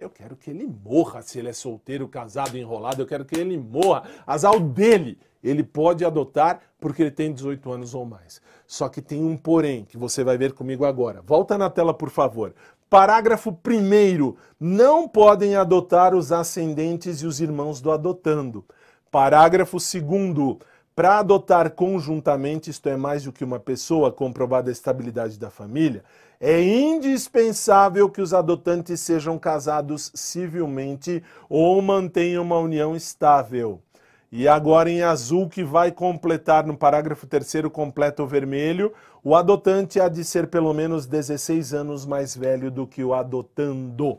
Eu quero que ele morra se ele é solteiro, casado, enrolado. Eu quero que ele morra. Azar dele. Ele pode adotar porque ele tem 18 anos ou mais. Só que tem um porém que você vai ver comigo agora. Volta na tela, por favor. Parágrafo 1. Não podem adotar os ascendentes e os irmãos do adotando. Parágrafo 2. Para adotar conjuntamente, isto é, mais do que uma pessoa, comprovada a estabilidade da família, é indispensável que os adotantes sejam casados civilmente ou mantenham uma união estável. E agora em azul, que vai completar no parágrafo terceiro, completa o vermelho, o adotante há de ser pelo menos 16 anos mais velho do que o adotando.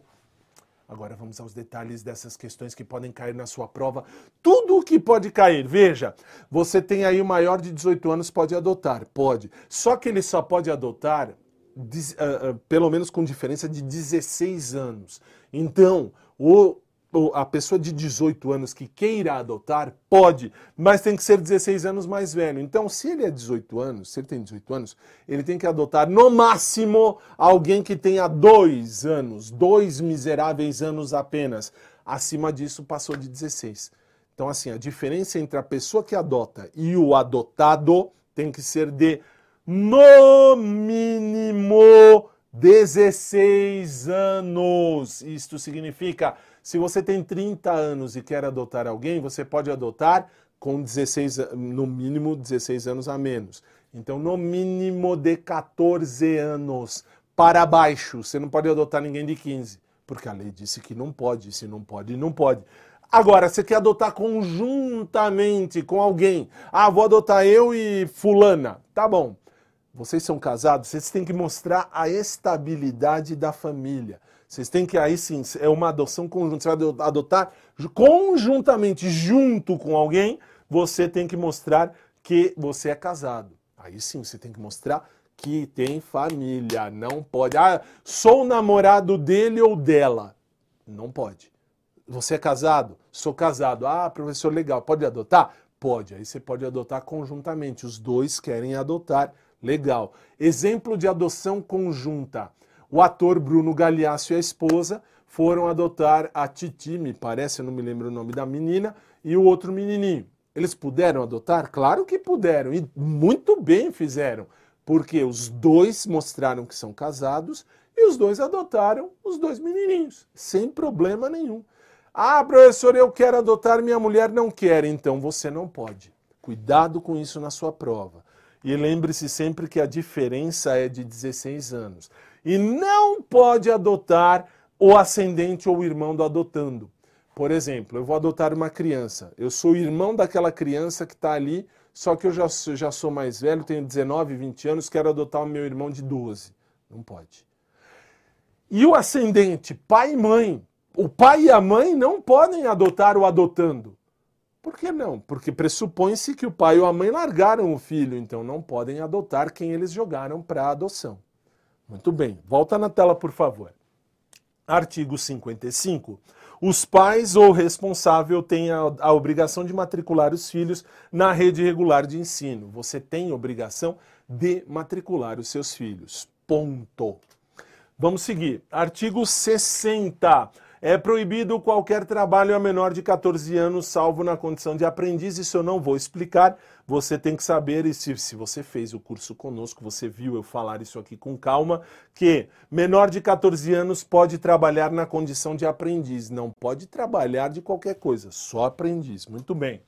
Agora vamos aos detalhes dessas questões que podem cair na sua prova. Tudo o que pode cair. Veja, você tem aí o maior de 18 anos, pode adotar? Pode. Só que ele só pode adotar pelo menos com diferença de 16 anos. Então, o, a pessoa de 18 anos que queira adotar pode, mas tem que ser 16 anos mais velho. Então, se ele é 18 anos, se ele tem 18 anos, ele tem que adotar no máximo alguém que tenha dois anos, dois miseráveis anos apenas. Acima disso, passou de 16. Então, assim, a diferença entre a pessoa que adota e o adotado tem que ser de no mínimo 16 anos. Isto significa, se você tem 30 anos e quer adotar alguém, você pode adotar com 16, no mínimo 16 anos a menos. Então, no mínimo de 14 anos para baixo. Você não pode adotar ninguém de 15, porque a lei disse que não pode. Se não pode, não pode. Agora, você quer adotar conjuntamente com alguém. Ah, vou adotar eu e fulana. Tá bom vocês são casados, vocês têm que mostrar a estabilidade da família. Vocês têm que, aí sim, é uma adoção conjunta. Você vai adotar conjuntamente, junto com alguém, você tem que mostrar que você é casado. Aí sim, você tem que mostrar que tem família. Não pode. Ah, sou namorado dele ou dela. Não pode. Você é casado? Sou casado. Ah, professor, legal. Pode adotar? Pode. Aí você pode adotar conjuntamente. Os dois querem adotar Legal. Exemplo de adoção conjunta. O ator Bruno Galhaço e a esposa foram adotar a Titi, me parece, eu não me lembro o nome da menina, e o outro menininho. Eles puderam adotar? Claro que puderam, e muito bem fizeram, porque os dois mostraram que são casados e os dois adotaram os dois menininhos, sem problema nenhum. Ah, professor, eu quero adotar, minha mulher não quer, então você não pode. Cuidado com isso na sua prova. E lembre-se sempre que a diferença é de 16 anos. E não pode adotar o ascendente ou o irmão do adotando. Por exemplo, eu vou adotar uma criança. Eu sou irmão daquela criança que está ali, só que eu já, já sou mais velho, tenho 19, 20 anos, quero adotar o meu irmão de 12. Não pode. E o ascendente, pai e mãe. O pai e a mãe não podem adotar o adotando. Por que não? Porque pressupõe-se que o pai ou a mãe largaram o filho, então não podem adotar quem eles jogaram para adoção. Muito bem, volta na tela, por favor. Artigo 55. Os pais ou responsável têm a, a, obrigação de matricular os filhos na rede regular de ensino. Você tem obrigação de matricular os seus filhos. Ponto. Vamos seguir. Artigo 60. É proibido qualquer trabalho a menor de 14 anos, salvo na condição de aprendiz. Isso eu não vou explicar. Você tem que saber, e se, se você fez o curso conosco, você viu eu falar isso aqui com calma, que menor de 14 anos pode trabalhar na condição de aprendiz. Não pode trabalhar de qualquer coisa, só aprendiz. Muito bem.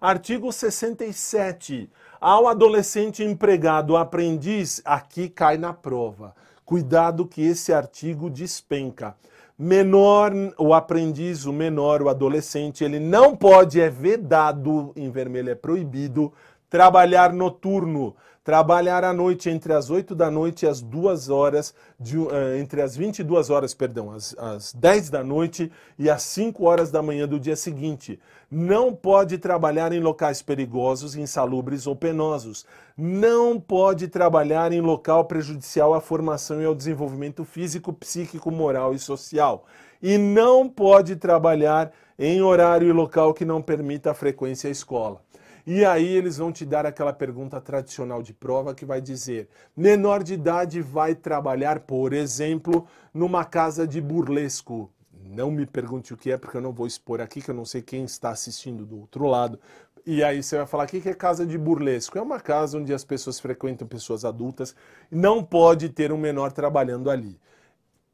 Artigo 67. Ao adolescente empregado aprendiz, aqui cai na prova. Cuidado que esse artigo despenca menor, o aprendiz, o menor, o adolescente, ele não pode, é vedado, em vermelho é proibido, trabalhar noturno, trabalhar à noite entre as 8 da noite e as 2 horas, de, uh, entre as 22 horas, perdão, as, as 10 da noite e as 5 horas da manhã do dia seguinte. Não pode trabalhar em locais perigosos, insalubres ou penosos. Não pode trabalhar em local prejudicial à formação e ao desenvolvimento físico, psíquico, moral e social. E não pode trabalhar em horário e local que não permita a frequência à escola. E aí eles vão te dar aquela pergunta tradicional de prova que vai dizer: menor de idade vai trabalhar, por exemplo, numa casa de burlesco. Não me pergunte o que é, porque eu não vou expor aqui, que eu não sei quem está assistindo do outro lado. E aí você vai falar: o que é casa de burlesco? É uma casa onde as pessoas frequentam pessoas adultas. Não pode ter um menor trabalhando ali.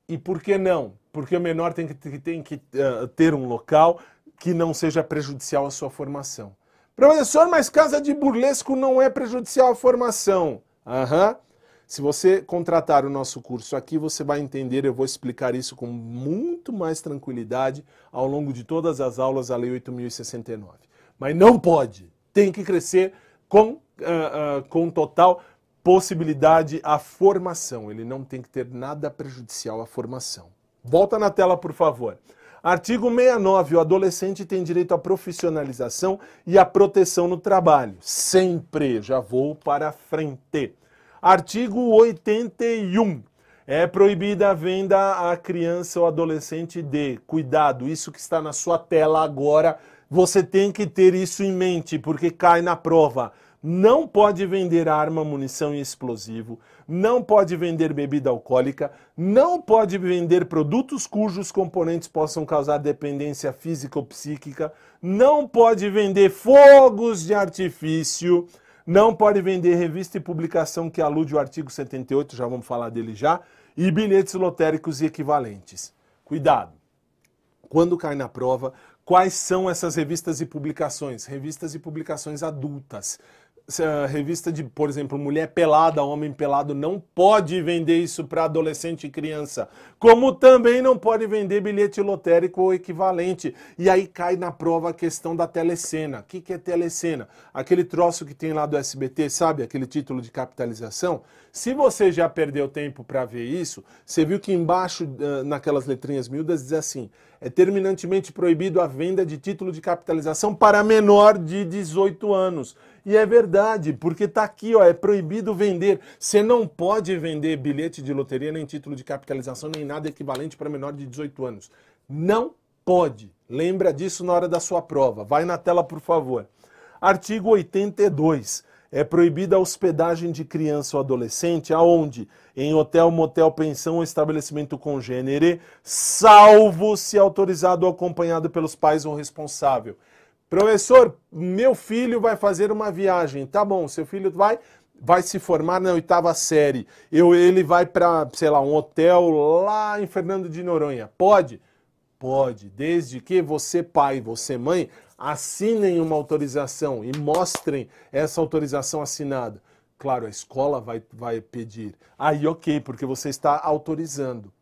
E por que não? Porque o menor tem que, tem que uh, ter um local que não seja prejudicial à sua formação. Professor, mas casa de burlesco não é prejudicial à formação. Aham. Uhum. Se você contratar o nosso curso aqui, você vai entender, eu vou explicar isso com muito mais tranquilidade ao longo de todas as aulas da Lei 8069. Mas não pode, tem que crescer com, uh, uh, com total possibilidade à formação. Ele não tem que ter nada prejudicial à formação. Volta na tela, por favor. Artigo 69. O adolescente tem direito à profissionalização e à proteção no trabalho. Sempre. Já vou para frente. Artigo 81. É proibida a venda a criança ou adolescente de. Cuidado, isso que está na sua tela agora, você tem que ter isso em mente, porque cai na prova. Não pode vender arma, munição e explosivo, não pode vender bebida alcoólica, não pode vender produtos cujos componentes possam causar dependência física ou psíquica, não pode vender fogos de artifício, não pode vender revista e publicação que alude o artigo 78, já vamos falar dele já, e bilhetes lotéricos e equivalentes. Cuidado! Quando cai na prova, quais são essas revistas e publicações? Revistas e publicações adultas a revista de, por exemplo, mulher pelada, homem pelado, não pode vender isso para adolescente e criança. Como também não pode vender bilhete lotérico ou equivalente. E aí cai na prova a questão da telecena. O que, que é telecena? Aquele troço que tem lá do SBT, sabe? Aquele título de capitalização. Se você já perdeu tempo para ver isso, você viu que embaixo, naquelas letrinhas miúdas, diz assim: é terminantemente proibido a venda de título de capitalização para menor de 18 anos. E é verdade, porque está aqui, ó, é proibido vender. Você não pode vender bilhete de loteria, nem título de capitalização, nem nada equivalente para menor de 18 anos. Não pode. Lembra disso na hora da sua prova. Vai na tela, por favor. Artigo 82. É proibida a hospedagem de criança ou adolescente aonde? Em hotel, motel, pensão ou estabelecimento congênere, salvo se autorizado ou acompanhado pelos pais ou responsável. Professor, meu filho vai fazer uma viagem. Tá bom, seu filho vai vai se formar na oitava série. Eu, ele vai para, sei lá, um hotel lá em Fernando de Noronha. Pode? Pode, desde que você, pai, você, mãe, assinem uma autorização e mostrem essa autorização assinada. Claro, a escola vai, vai pedir. Aí, ok, porque você está autorizando.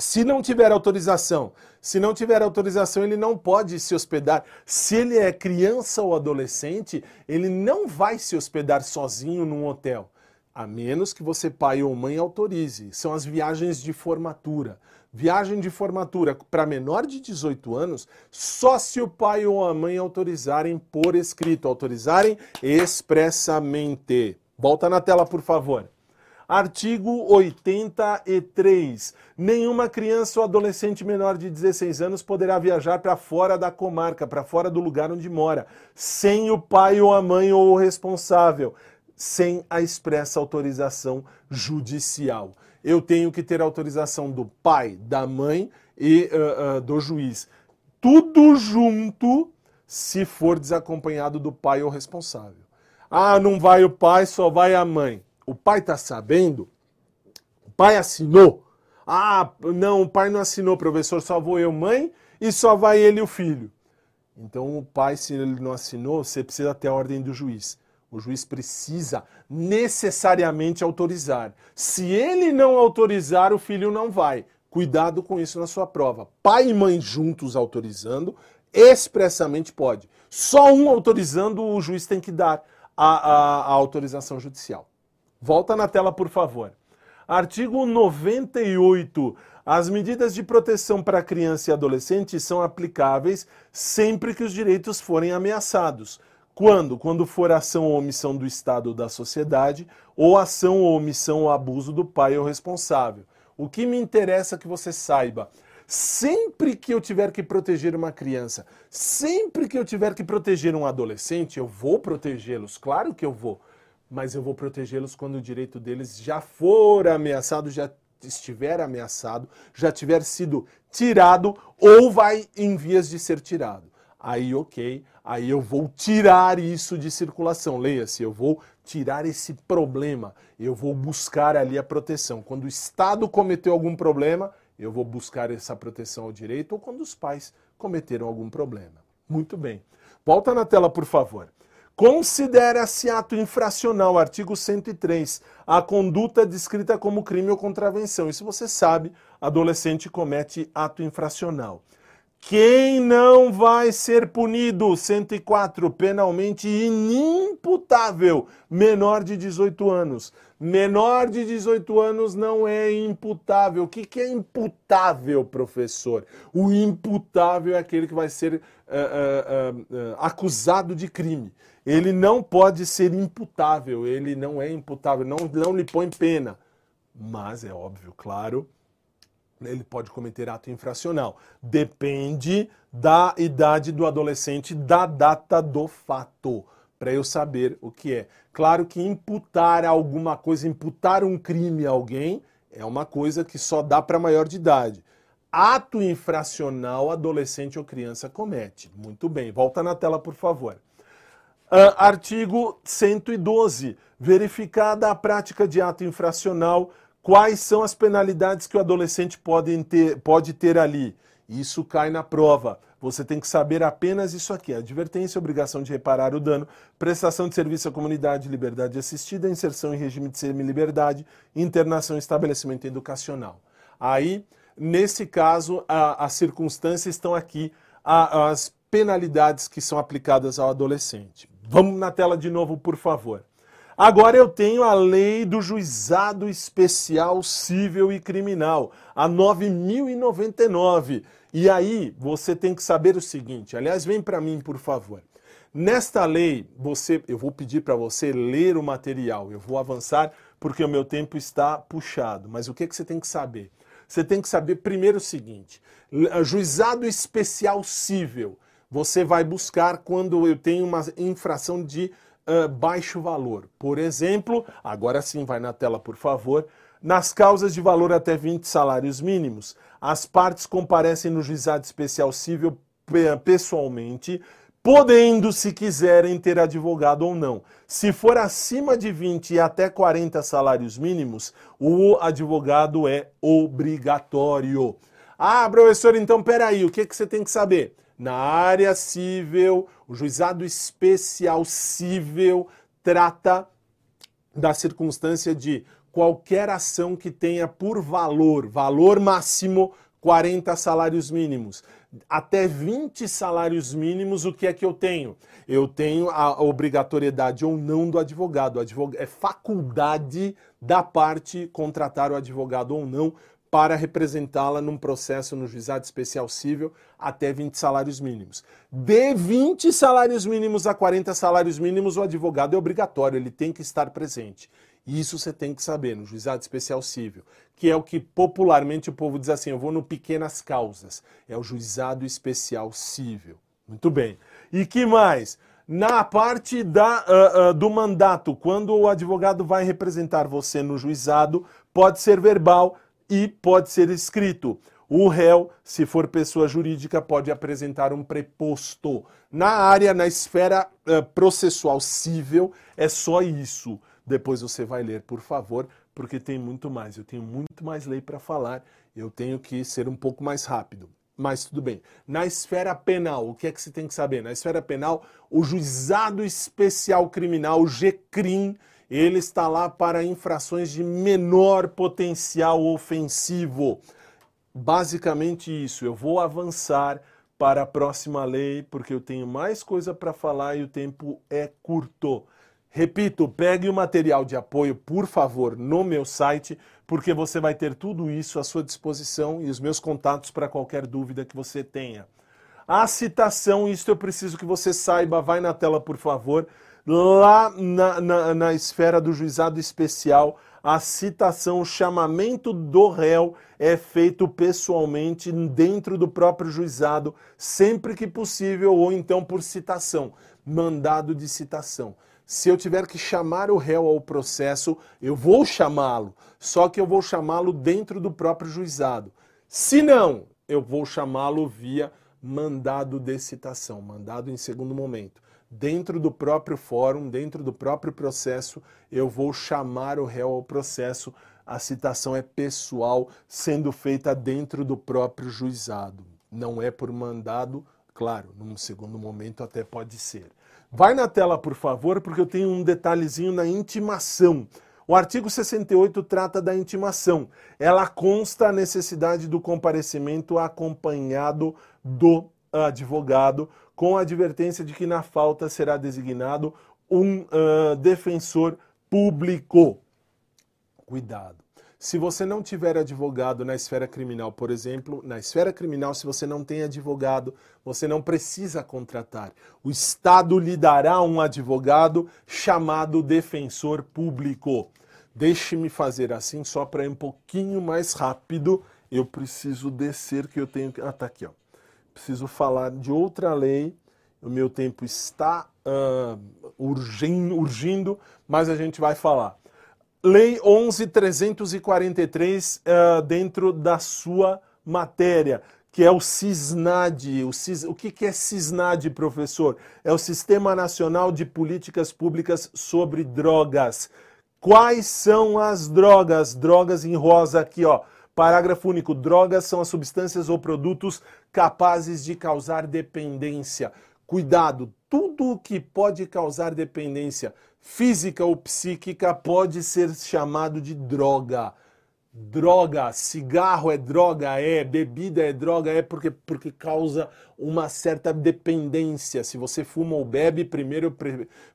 Se não tiver autorização, se não tiver autorização, ele não pode se hospedar. Se ele é criança ou adolescente, ele não vai se hospedar sozinho num hotel, a menos que você, pai ou mãe, autorize. São as viagens de formatura. Viagem de formatura para menor de 18 anos, só se o pai ou a mãe autorizarem por escrito, autorizarem expressamente. Volta na tela, por favor. Artigo 83. Nenhuma criança ou adolescente menor de 16 anos poderá viajar para fora da comarca, para fora do lugar onde mora, sem o pai ou a mãe ou o responsável, sem a expressa autorização judicial. Eu tenho que ter autorização do pai, da mãe e uh, uh, do juiz. Tudo junto, se for desacompanhado do pai ou responsável. Ah, não vai o pai, só vai a mãe o pai está sabendo, o pai assinou. Ah, não, o pai não assinou, professor, só vou eu, mãe, e só vai ele e o filho. Então, o pai, se ele não assinou, você precisa ter a ordem do juiz. O juiz precisa necessariamente autorizar. Se ele não autorizar, o filho não vai. Cuidado com isso na sua prova. Pai e mãe juntos autorizando, expressamente pode. Só um autorizando, o juiz tem que dar a, a, a autorização judicial. Volta na tela, por favor. Artigo 98. As medidas de proteção para criança e adolescente são aplicáveis sempre que os direitos forem ameaçados. Quando? Quando for ação ou omissão do Estado ou da sociedade, ou ação ou omissão ou abuso do pai ou responsável. O que me interessa que você saiba. Sempre que eu tiver que proteger uma criança, sempre que eu tiver que proteger um adolescente, eu vou protegê-los, claro que eu vou mas eu vou protegê-los quando o direito deles já for ameaçado, já estiver ameaçado, já tiver sido tirado ou vai em vias de ser tirado. Aí, ok, aí eu vou tirar isso de circulação. Leia-se, eu vou tirar esse problema, eu vou buscar ali a proteção. Quando o Estado cometeu algum problema, eu vou buscar essa proteção ao direito, ou quando os pais cometeram algum problema. Muito bem. Volta na tela, por favor. Considera-se ato infracional, artigo 103, a conduta descrita como crime ou contravenção. Isso você sabe, adolescente comete ato infracional. Quem não vai ser punido, 104, penalmente inimputável, menor de 18 anos. Menor de 18 anos não é imputável. O que, que é imputável, professor? O imputável é aquele que vai ser uh, uh, uh, acusado de crime ele não pode ser imputável, ele não é imputável, não, não lhe põe pena. Mas é óbvio, claro, ele pode cometer ato infracional. Depende da idade do adolescente, da data do fato, para eu saber o que é. Claro que imputar alguma coisa, imputar um crime a alguém, é uma coisa que só dá para maior de idade. Ato infracional, adolescente ou criança comete. Muito bem, volta na tela, por favor. Uh, artigo 112. Verificada a prática de ato infracional, quais são as penalidades que o adolescente pode ter, pode ter ali? Isso cai na prova. Você tem que saber apenas isso aqui: advertência, obrigação de reparar o dano, prestação de serviço à comunidade, liberdade assistida, inserção em regime de semi-liberdade, internação em estabelecimento educacional. Aí, nesse caso, as circunstâncias estão aqui, a, as penalidades que são aplicadas ao adolescente. Vamos na tela de novo, por favor. Agora eu tenho a lei do juizado especial civil e criminal, a 9099. E aí você tem que saber o seguinte, aliás, vem para mim, por favor. Nesta lei, você, eu vou pedir para você ler o material. Eu vou avançar porque o meu tempo está puxado. Mas o que, que você tem que saber? Você tem que saber primeiro o seguinte: juizado especial civil você vai buscar quando eu tenho uma infração de uh, baixo valor. Por exemplo, agora sim, vai na tela, por favor. Nas causas de valor até 20 salários mínimos, as partes comparecem no juizado especial civil pessoalmente, podendo, se quiserem, ter advogado ou não. Se for acima de 20 e até 40 salários mínimos, o advogado é obrigatório. Ah, professor, então peraí, o que, que você tem que saber? Na área civil, o juizado especial civil trata da circunstância de qualquer ação que tenha por valor, valor máximo 40 salários mínimos. Até 20 salários mínimos, o que é que eu tenho? Eu tenho a obrigatoriedade ou não do advogado. É faculdade da parte contratar o advogado ou não para representá-la num processo no juizado especial civil até 20 salários mínimos. De 20 salários mínimos a 40 salários mínimos, o advogado é obrigatório, ele tem que estar presente. Isso você tem que saber no juizado especial civil, que é o que popularmente o povo diz assim: eu vou no pequenas causas. É o juizado especial civil. Muito bem. E que mais? Na parte da, uh, uh, do mandato, quando o advogado vai representar você no juizado, pode ser verbal, e pode ser escrito. O réu, se for pessoa jurídica, pode apresentar um preposto. Na área, na esfera uh, processual civil, é só isso. Depois você vai ler, por favor, porque tem muito mais. Eu tenho muito mais lei para falar, eu tenho que ser um pouco mais rápido. Mas tudo bem. Na esfera penal, o que é que você tem que saber? Na esfera penal, o Juizado Especial Criminal, o GCRIM, ele está lá para infrações de menor potencial ofensivo. Basicamente isso. Eu vou avançar para a próxima lei porque eu tenho mais coisa para falar e o tempo é curto. Repito, pegue o material de apoio, por favor, no meu site, porque você vai ter tudo isso à sua disposição e os meus contatos para qualquer dúvida que você tenha. A citação, isso eu preciso que você saiba, vai na tela, por favor lá na, na, na esfera do juizado especial, a citação, o chamamento do réu é feito pessoalmente dentro do próprio juizado, sempre que possível, ou então por citação, mandado de citação. Se eu tiver que chamar o réu ao processo, eu vou chamá-lo, só que eu vou chamá-lo dentro do próprio juizado. Se não, eu vou chamá-lo via mandado de citação, mandado em segundo momento dentro do próprio fórum, dentro do próprio processo, eu vou chamar o réu ao processo. A citação é pessoal, sendo feita dentro do próprio juizado. Não é por mandado, claro, num segundo momento até pode ser. Vai na tela, por favor, porque eu tenho um detalhezinho na intimação. O artigo 68 trata da intimação. Ela consta a necessidade do comparecimento acompanhado do advogado com a advertência de que na falta será designado um uh, defensor público. Cuidado. Se você não tiver advogado na esfera criminal, por exemplo, na esfera criminal, se você não tem advogado, você não precisa contratar. O Estado lhe dará um advogado chamado defensor público. Deixe-me fazer assim só para ir um pouquinho mais rápido. Eu preciso descer que eu tenho que. Ah, tá aqui, ó. Preciso falar de outra lei. O meu tempo está uh, urgindo, urgindo, mas a gente vai falar. Lei 11.343 uh, eh, dentro da sua matéria, que é o CISNAD. O, CIS... o que, que é CISNAD, professor? É o Sistema Nacional de Políticas Públicas sobre Drogas. Quais são as drogas? Drogas em rosa aqui, ó. Parágrafo único. Drogas são as substâncias ou produtos capazes de causar dependência. Cuidado, tudo o que pode causar dependência física ou psíquica pode ser chamado de droga. Droga, cigarro é droga, é, bebida é droga, é porque, porque causa uma certa dependência. Se você fuma ou bebe, primeiro,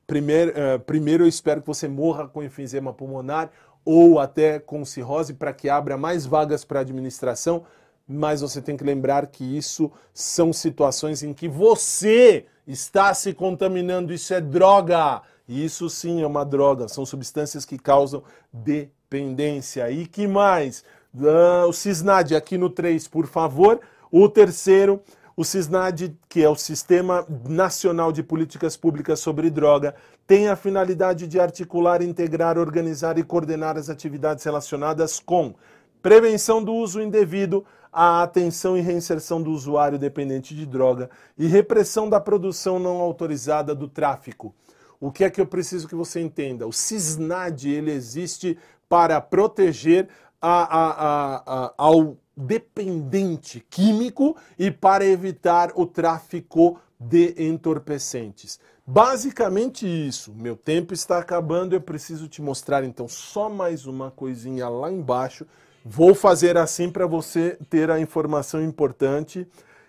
primeiro, uh, primeiro eu espero que você morra com enfisema pulmonar ou até com cirrose para que abra mais vagas para a administração, mas você tem que lembrar que isso são situações em que você está se contaminando, isso é droga. Isso sim é uma droga, são substâncias que causam dependência. E que mais? Uh, o CISNAD aqui no 3, por favor. O terceiro, o CISNAD, que é o Sistema Nacional de Políticas Públicas sobre Droga, tem a finalidade de articular, integrar, organizar e coordenar as atividades relacionadas com prevenção do uso indevido, a atenção e reinserção do usuário dependente de droga e repressão da produção não autorizada do tráfico. O que é que eu preciso que você entenda? O CISNAD ele existe para proteger a, a, a, ao dependente químico e para evitar o tráfico de entorpecentes. Basicamente isso. Meu tempo está acabando, eu preciso te mostrar então só mais uma coisinha lá embaixo. Vou fazer assim para você ter a informação importante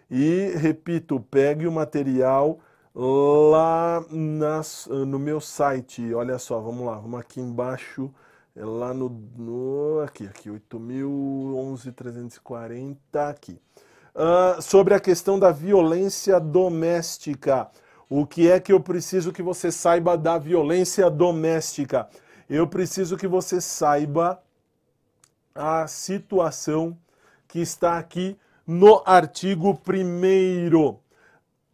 e repito, pegue o material lá nas, no meu site. Olha só, vamos lá, vamos aqui embaixo, é lá no, no aqui, aqui 8011.340 aqui. Uh, sobre a questão da violência doméstica. O que é que eu preciso que você saiba da violência doméstica? Eu preciso que você saiba a situação que está aqui no artigo 1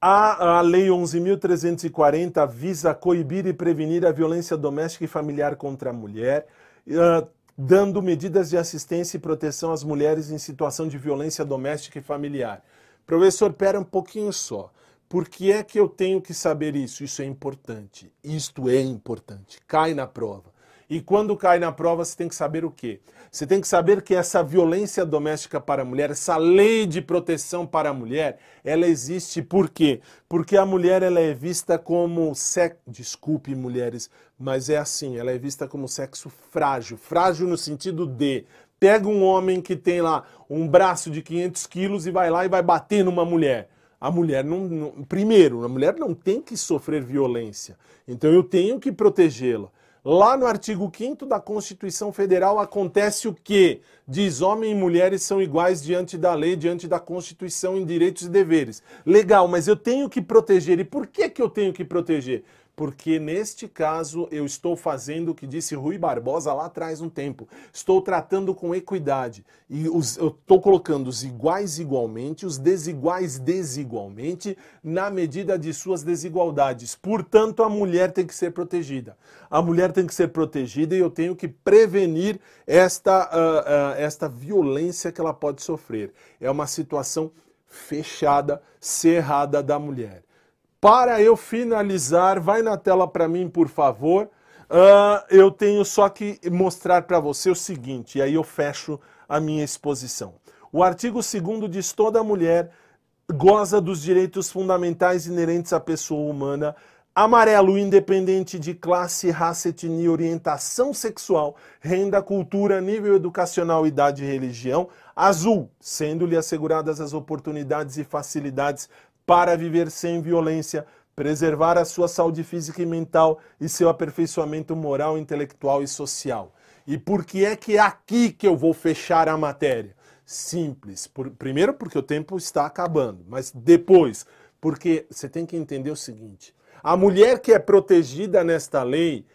a, a Lei 11.340 visa coibir e prevenir a violência doméstica e familiar contra a mulher, uh, dando medidas de assistência e proteção às mulheres em situação de violência doméstica e familiar. Professor, pera um pouquinho só. Por que é que eu tenho que saber isso? Isso é importante. Isto é importante. Cai na prova. E quando cai na prova, você tem que saber o quê? Você tem que saber que essa violência doméstica para a mulher, essa lei de proteção para a mulher, ela existe por quê? Porque a mulher ela é vista como sexo, desculpe mulheres, mas é assim, ela é vista como sexo frágil, frágil no sentido de pega um homem que tem lá um braço de 500 quilos e vai lá e vai bater numa mulher. A mulher não, não primeiro, a mulher não tem que sofrer violência, então eu tenho que protegê-la. Lá no artigo 5 da Constituição Federal acontece o que? Diz homem e mulheres são iguais diante da lei, diante da Constituição em direitos e deveres. Legal, mas eu tenho que proteger. E por que, que eu tenho que proteger? Porque neste caso eu estou fazendo o que disse Rui Barbosa lá atrás um tempo. Estou tratando com equidade e os, eu estou colocando os iguais igualmente, os desiguais desigualmente, na medida de suas desigualdades. Portanto, a mulher tem que ser protegida. A mulher tem que ser protegida e eu tenho que prevenir esta, uh, uh, esta violência que ela pode sofrer. É uma situação fechada, cerrada da mulher. Para eu finalizar, vai na tela para mim, por favor. Uh, eu tenho só que mostrar para você o seguinte, e aí eu fecho a minha exposição. O artigo 2 diz: toda mulher goza dos direitos fundamentais inerentes à pessoa humana. Amarelo, independente de classe, raça, etnia, orientação sexual, renda, cultura, nível educacional, idade e religião. Azul, sendo-lhe asseguradas as oportunidades e facilidades para viver sem violência, preservar a sua saúde física e mental e seu aperfeiçoamento moral, intelectual e social. E por que é que é aqui que eu vou fechar a matéria? Simples. Por, primeiro, porque o tempo está acabando, mas depois, porque você tem que entender o seguinte: a mulher que é protegida nesta lei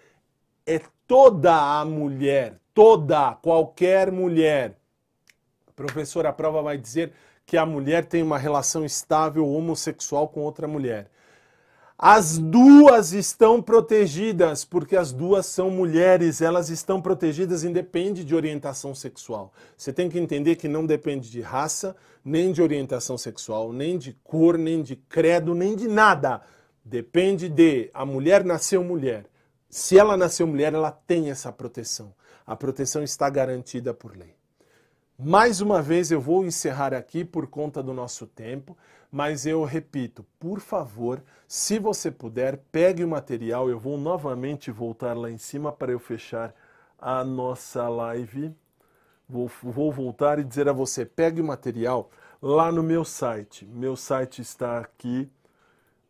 é toda a mulher, toda, qualquer mulher. Professor, a prova vai dizer que a mulher tem uma relação estável homossexual com outra mulher. As duas estão protegidas, porque as duas são mulheres, elas estão protegidas independe de orientação sexual. Você tem que entender que não depende de raça, nem de orientação sexual, nem de cor, nem de credo, nem de nada. Depende de a mulher nasceu mulher. Se ela nasceu mulher, ela tem essa proteção. A proteção está garantida por lei. Mais uma vez eu vou encerrar aqui por conta do nosso tempo, mas eu repito, por favor, se você puder, pegue o material. Eu vou novamente voltar lá em cima para eu fechar a nossa live. Vou, vou voltar e dizer a você: pegue o material lá no meu site. Meu site está aqui.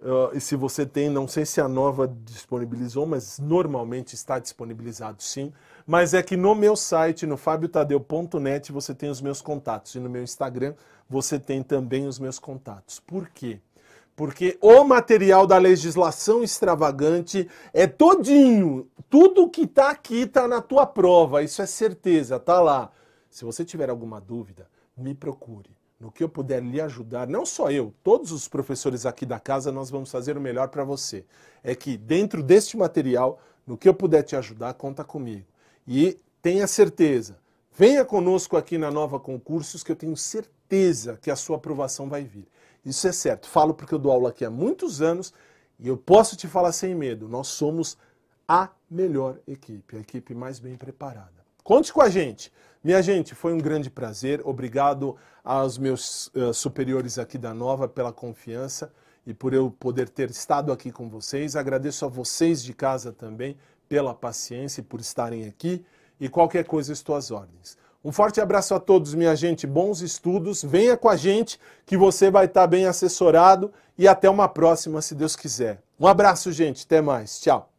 Uh, e se você tem, não sei se a nova disponibilizou, mas normalmente está disponibilizado sim mas é que no meu site, no fabiotadeu.net, você tem os meus contatos. E no meu Instagram você tem também os meus contatos. Por quê? Porque o material da legislação extravagante é todinho. Tudo que está aqui está na tua prova. Isso é certeza, está lá. Se você tiver alguma dúvida, me procure. No que eu puder lhe ajudar, não só eu, todos os professores aqui da casa, nós vamos fazer o melhor para você. É que dentro deste material, no que eu puder te ajudar, conta comigo. E tenha certeza, venha conosco aqui na Nova Concursos, que eu tenho certeza que a sua aprovação vai vir. Isso é certo. Falo porque eu dou aula aqui há muitos anos e eu posso te falar sem medo. Nós somos a melhor equipe, a equipe mais bem preparada. Conte com a gente. Minha gente, foi um grande prazer. Obrigado aos meus uh, superiores aqui da Nova pela confiança e por eu poder ter estado aqui com vocês. Agradeço a vocês de casa também pela paciência e por estarem aqui. E qualquer coisa, estou às ordens. Um forte abraço a todos, minha gente. Bons estudos. Venha com a gente que você vai estar bem assessorado. E até uma próxima, se Deus quiser. Um abraço, gente. Até mais. Tchau.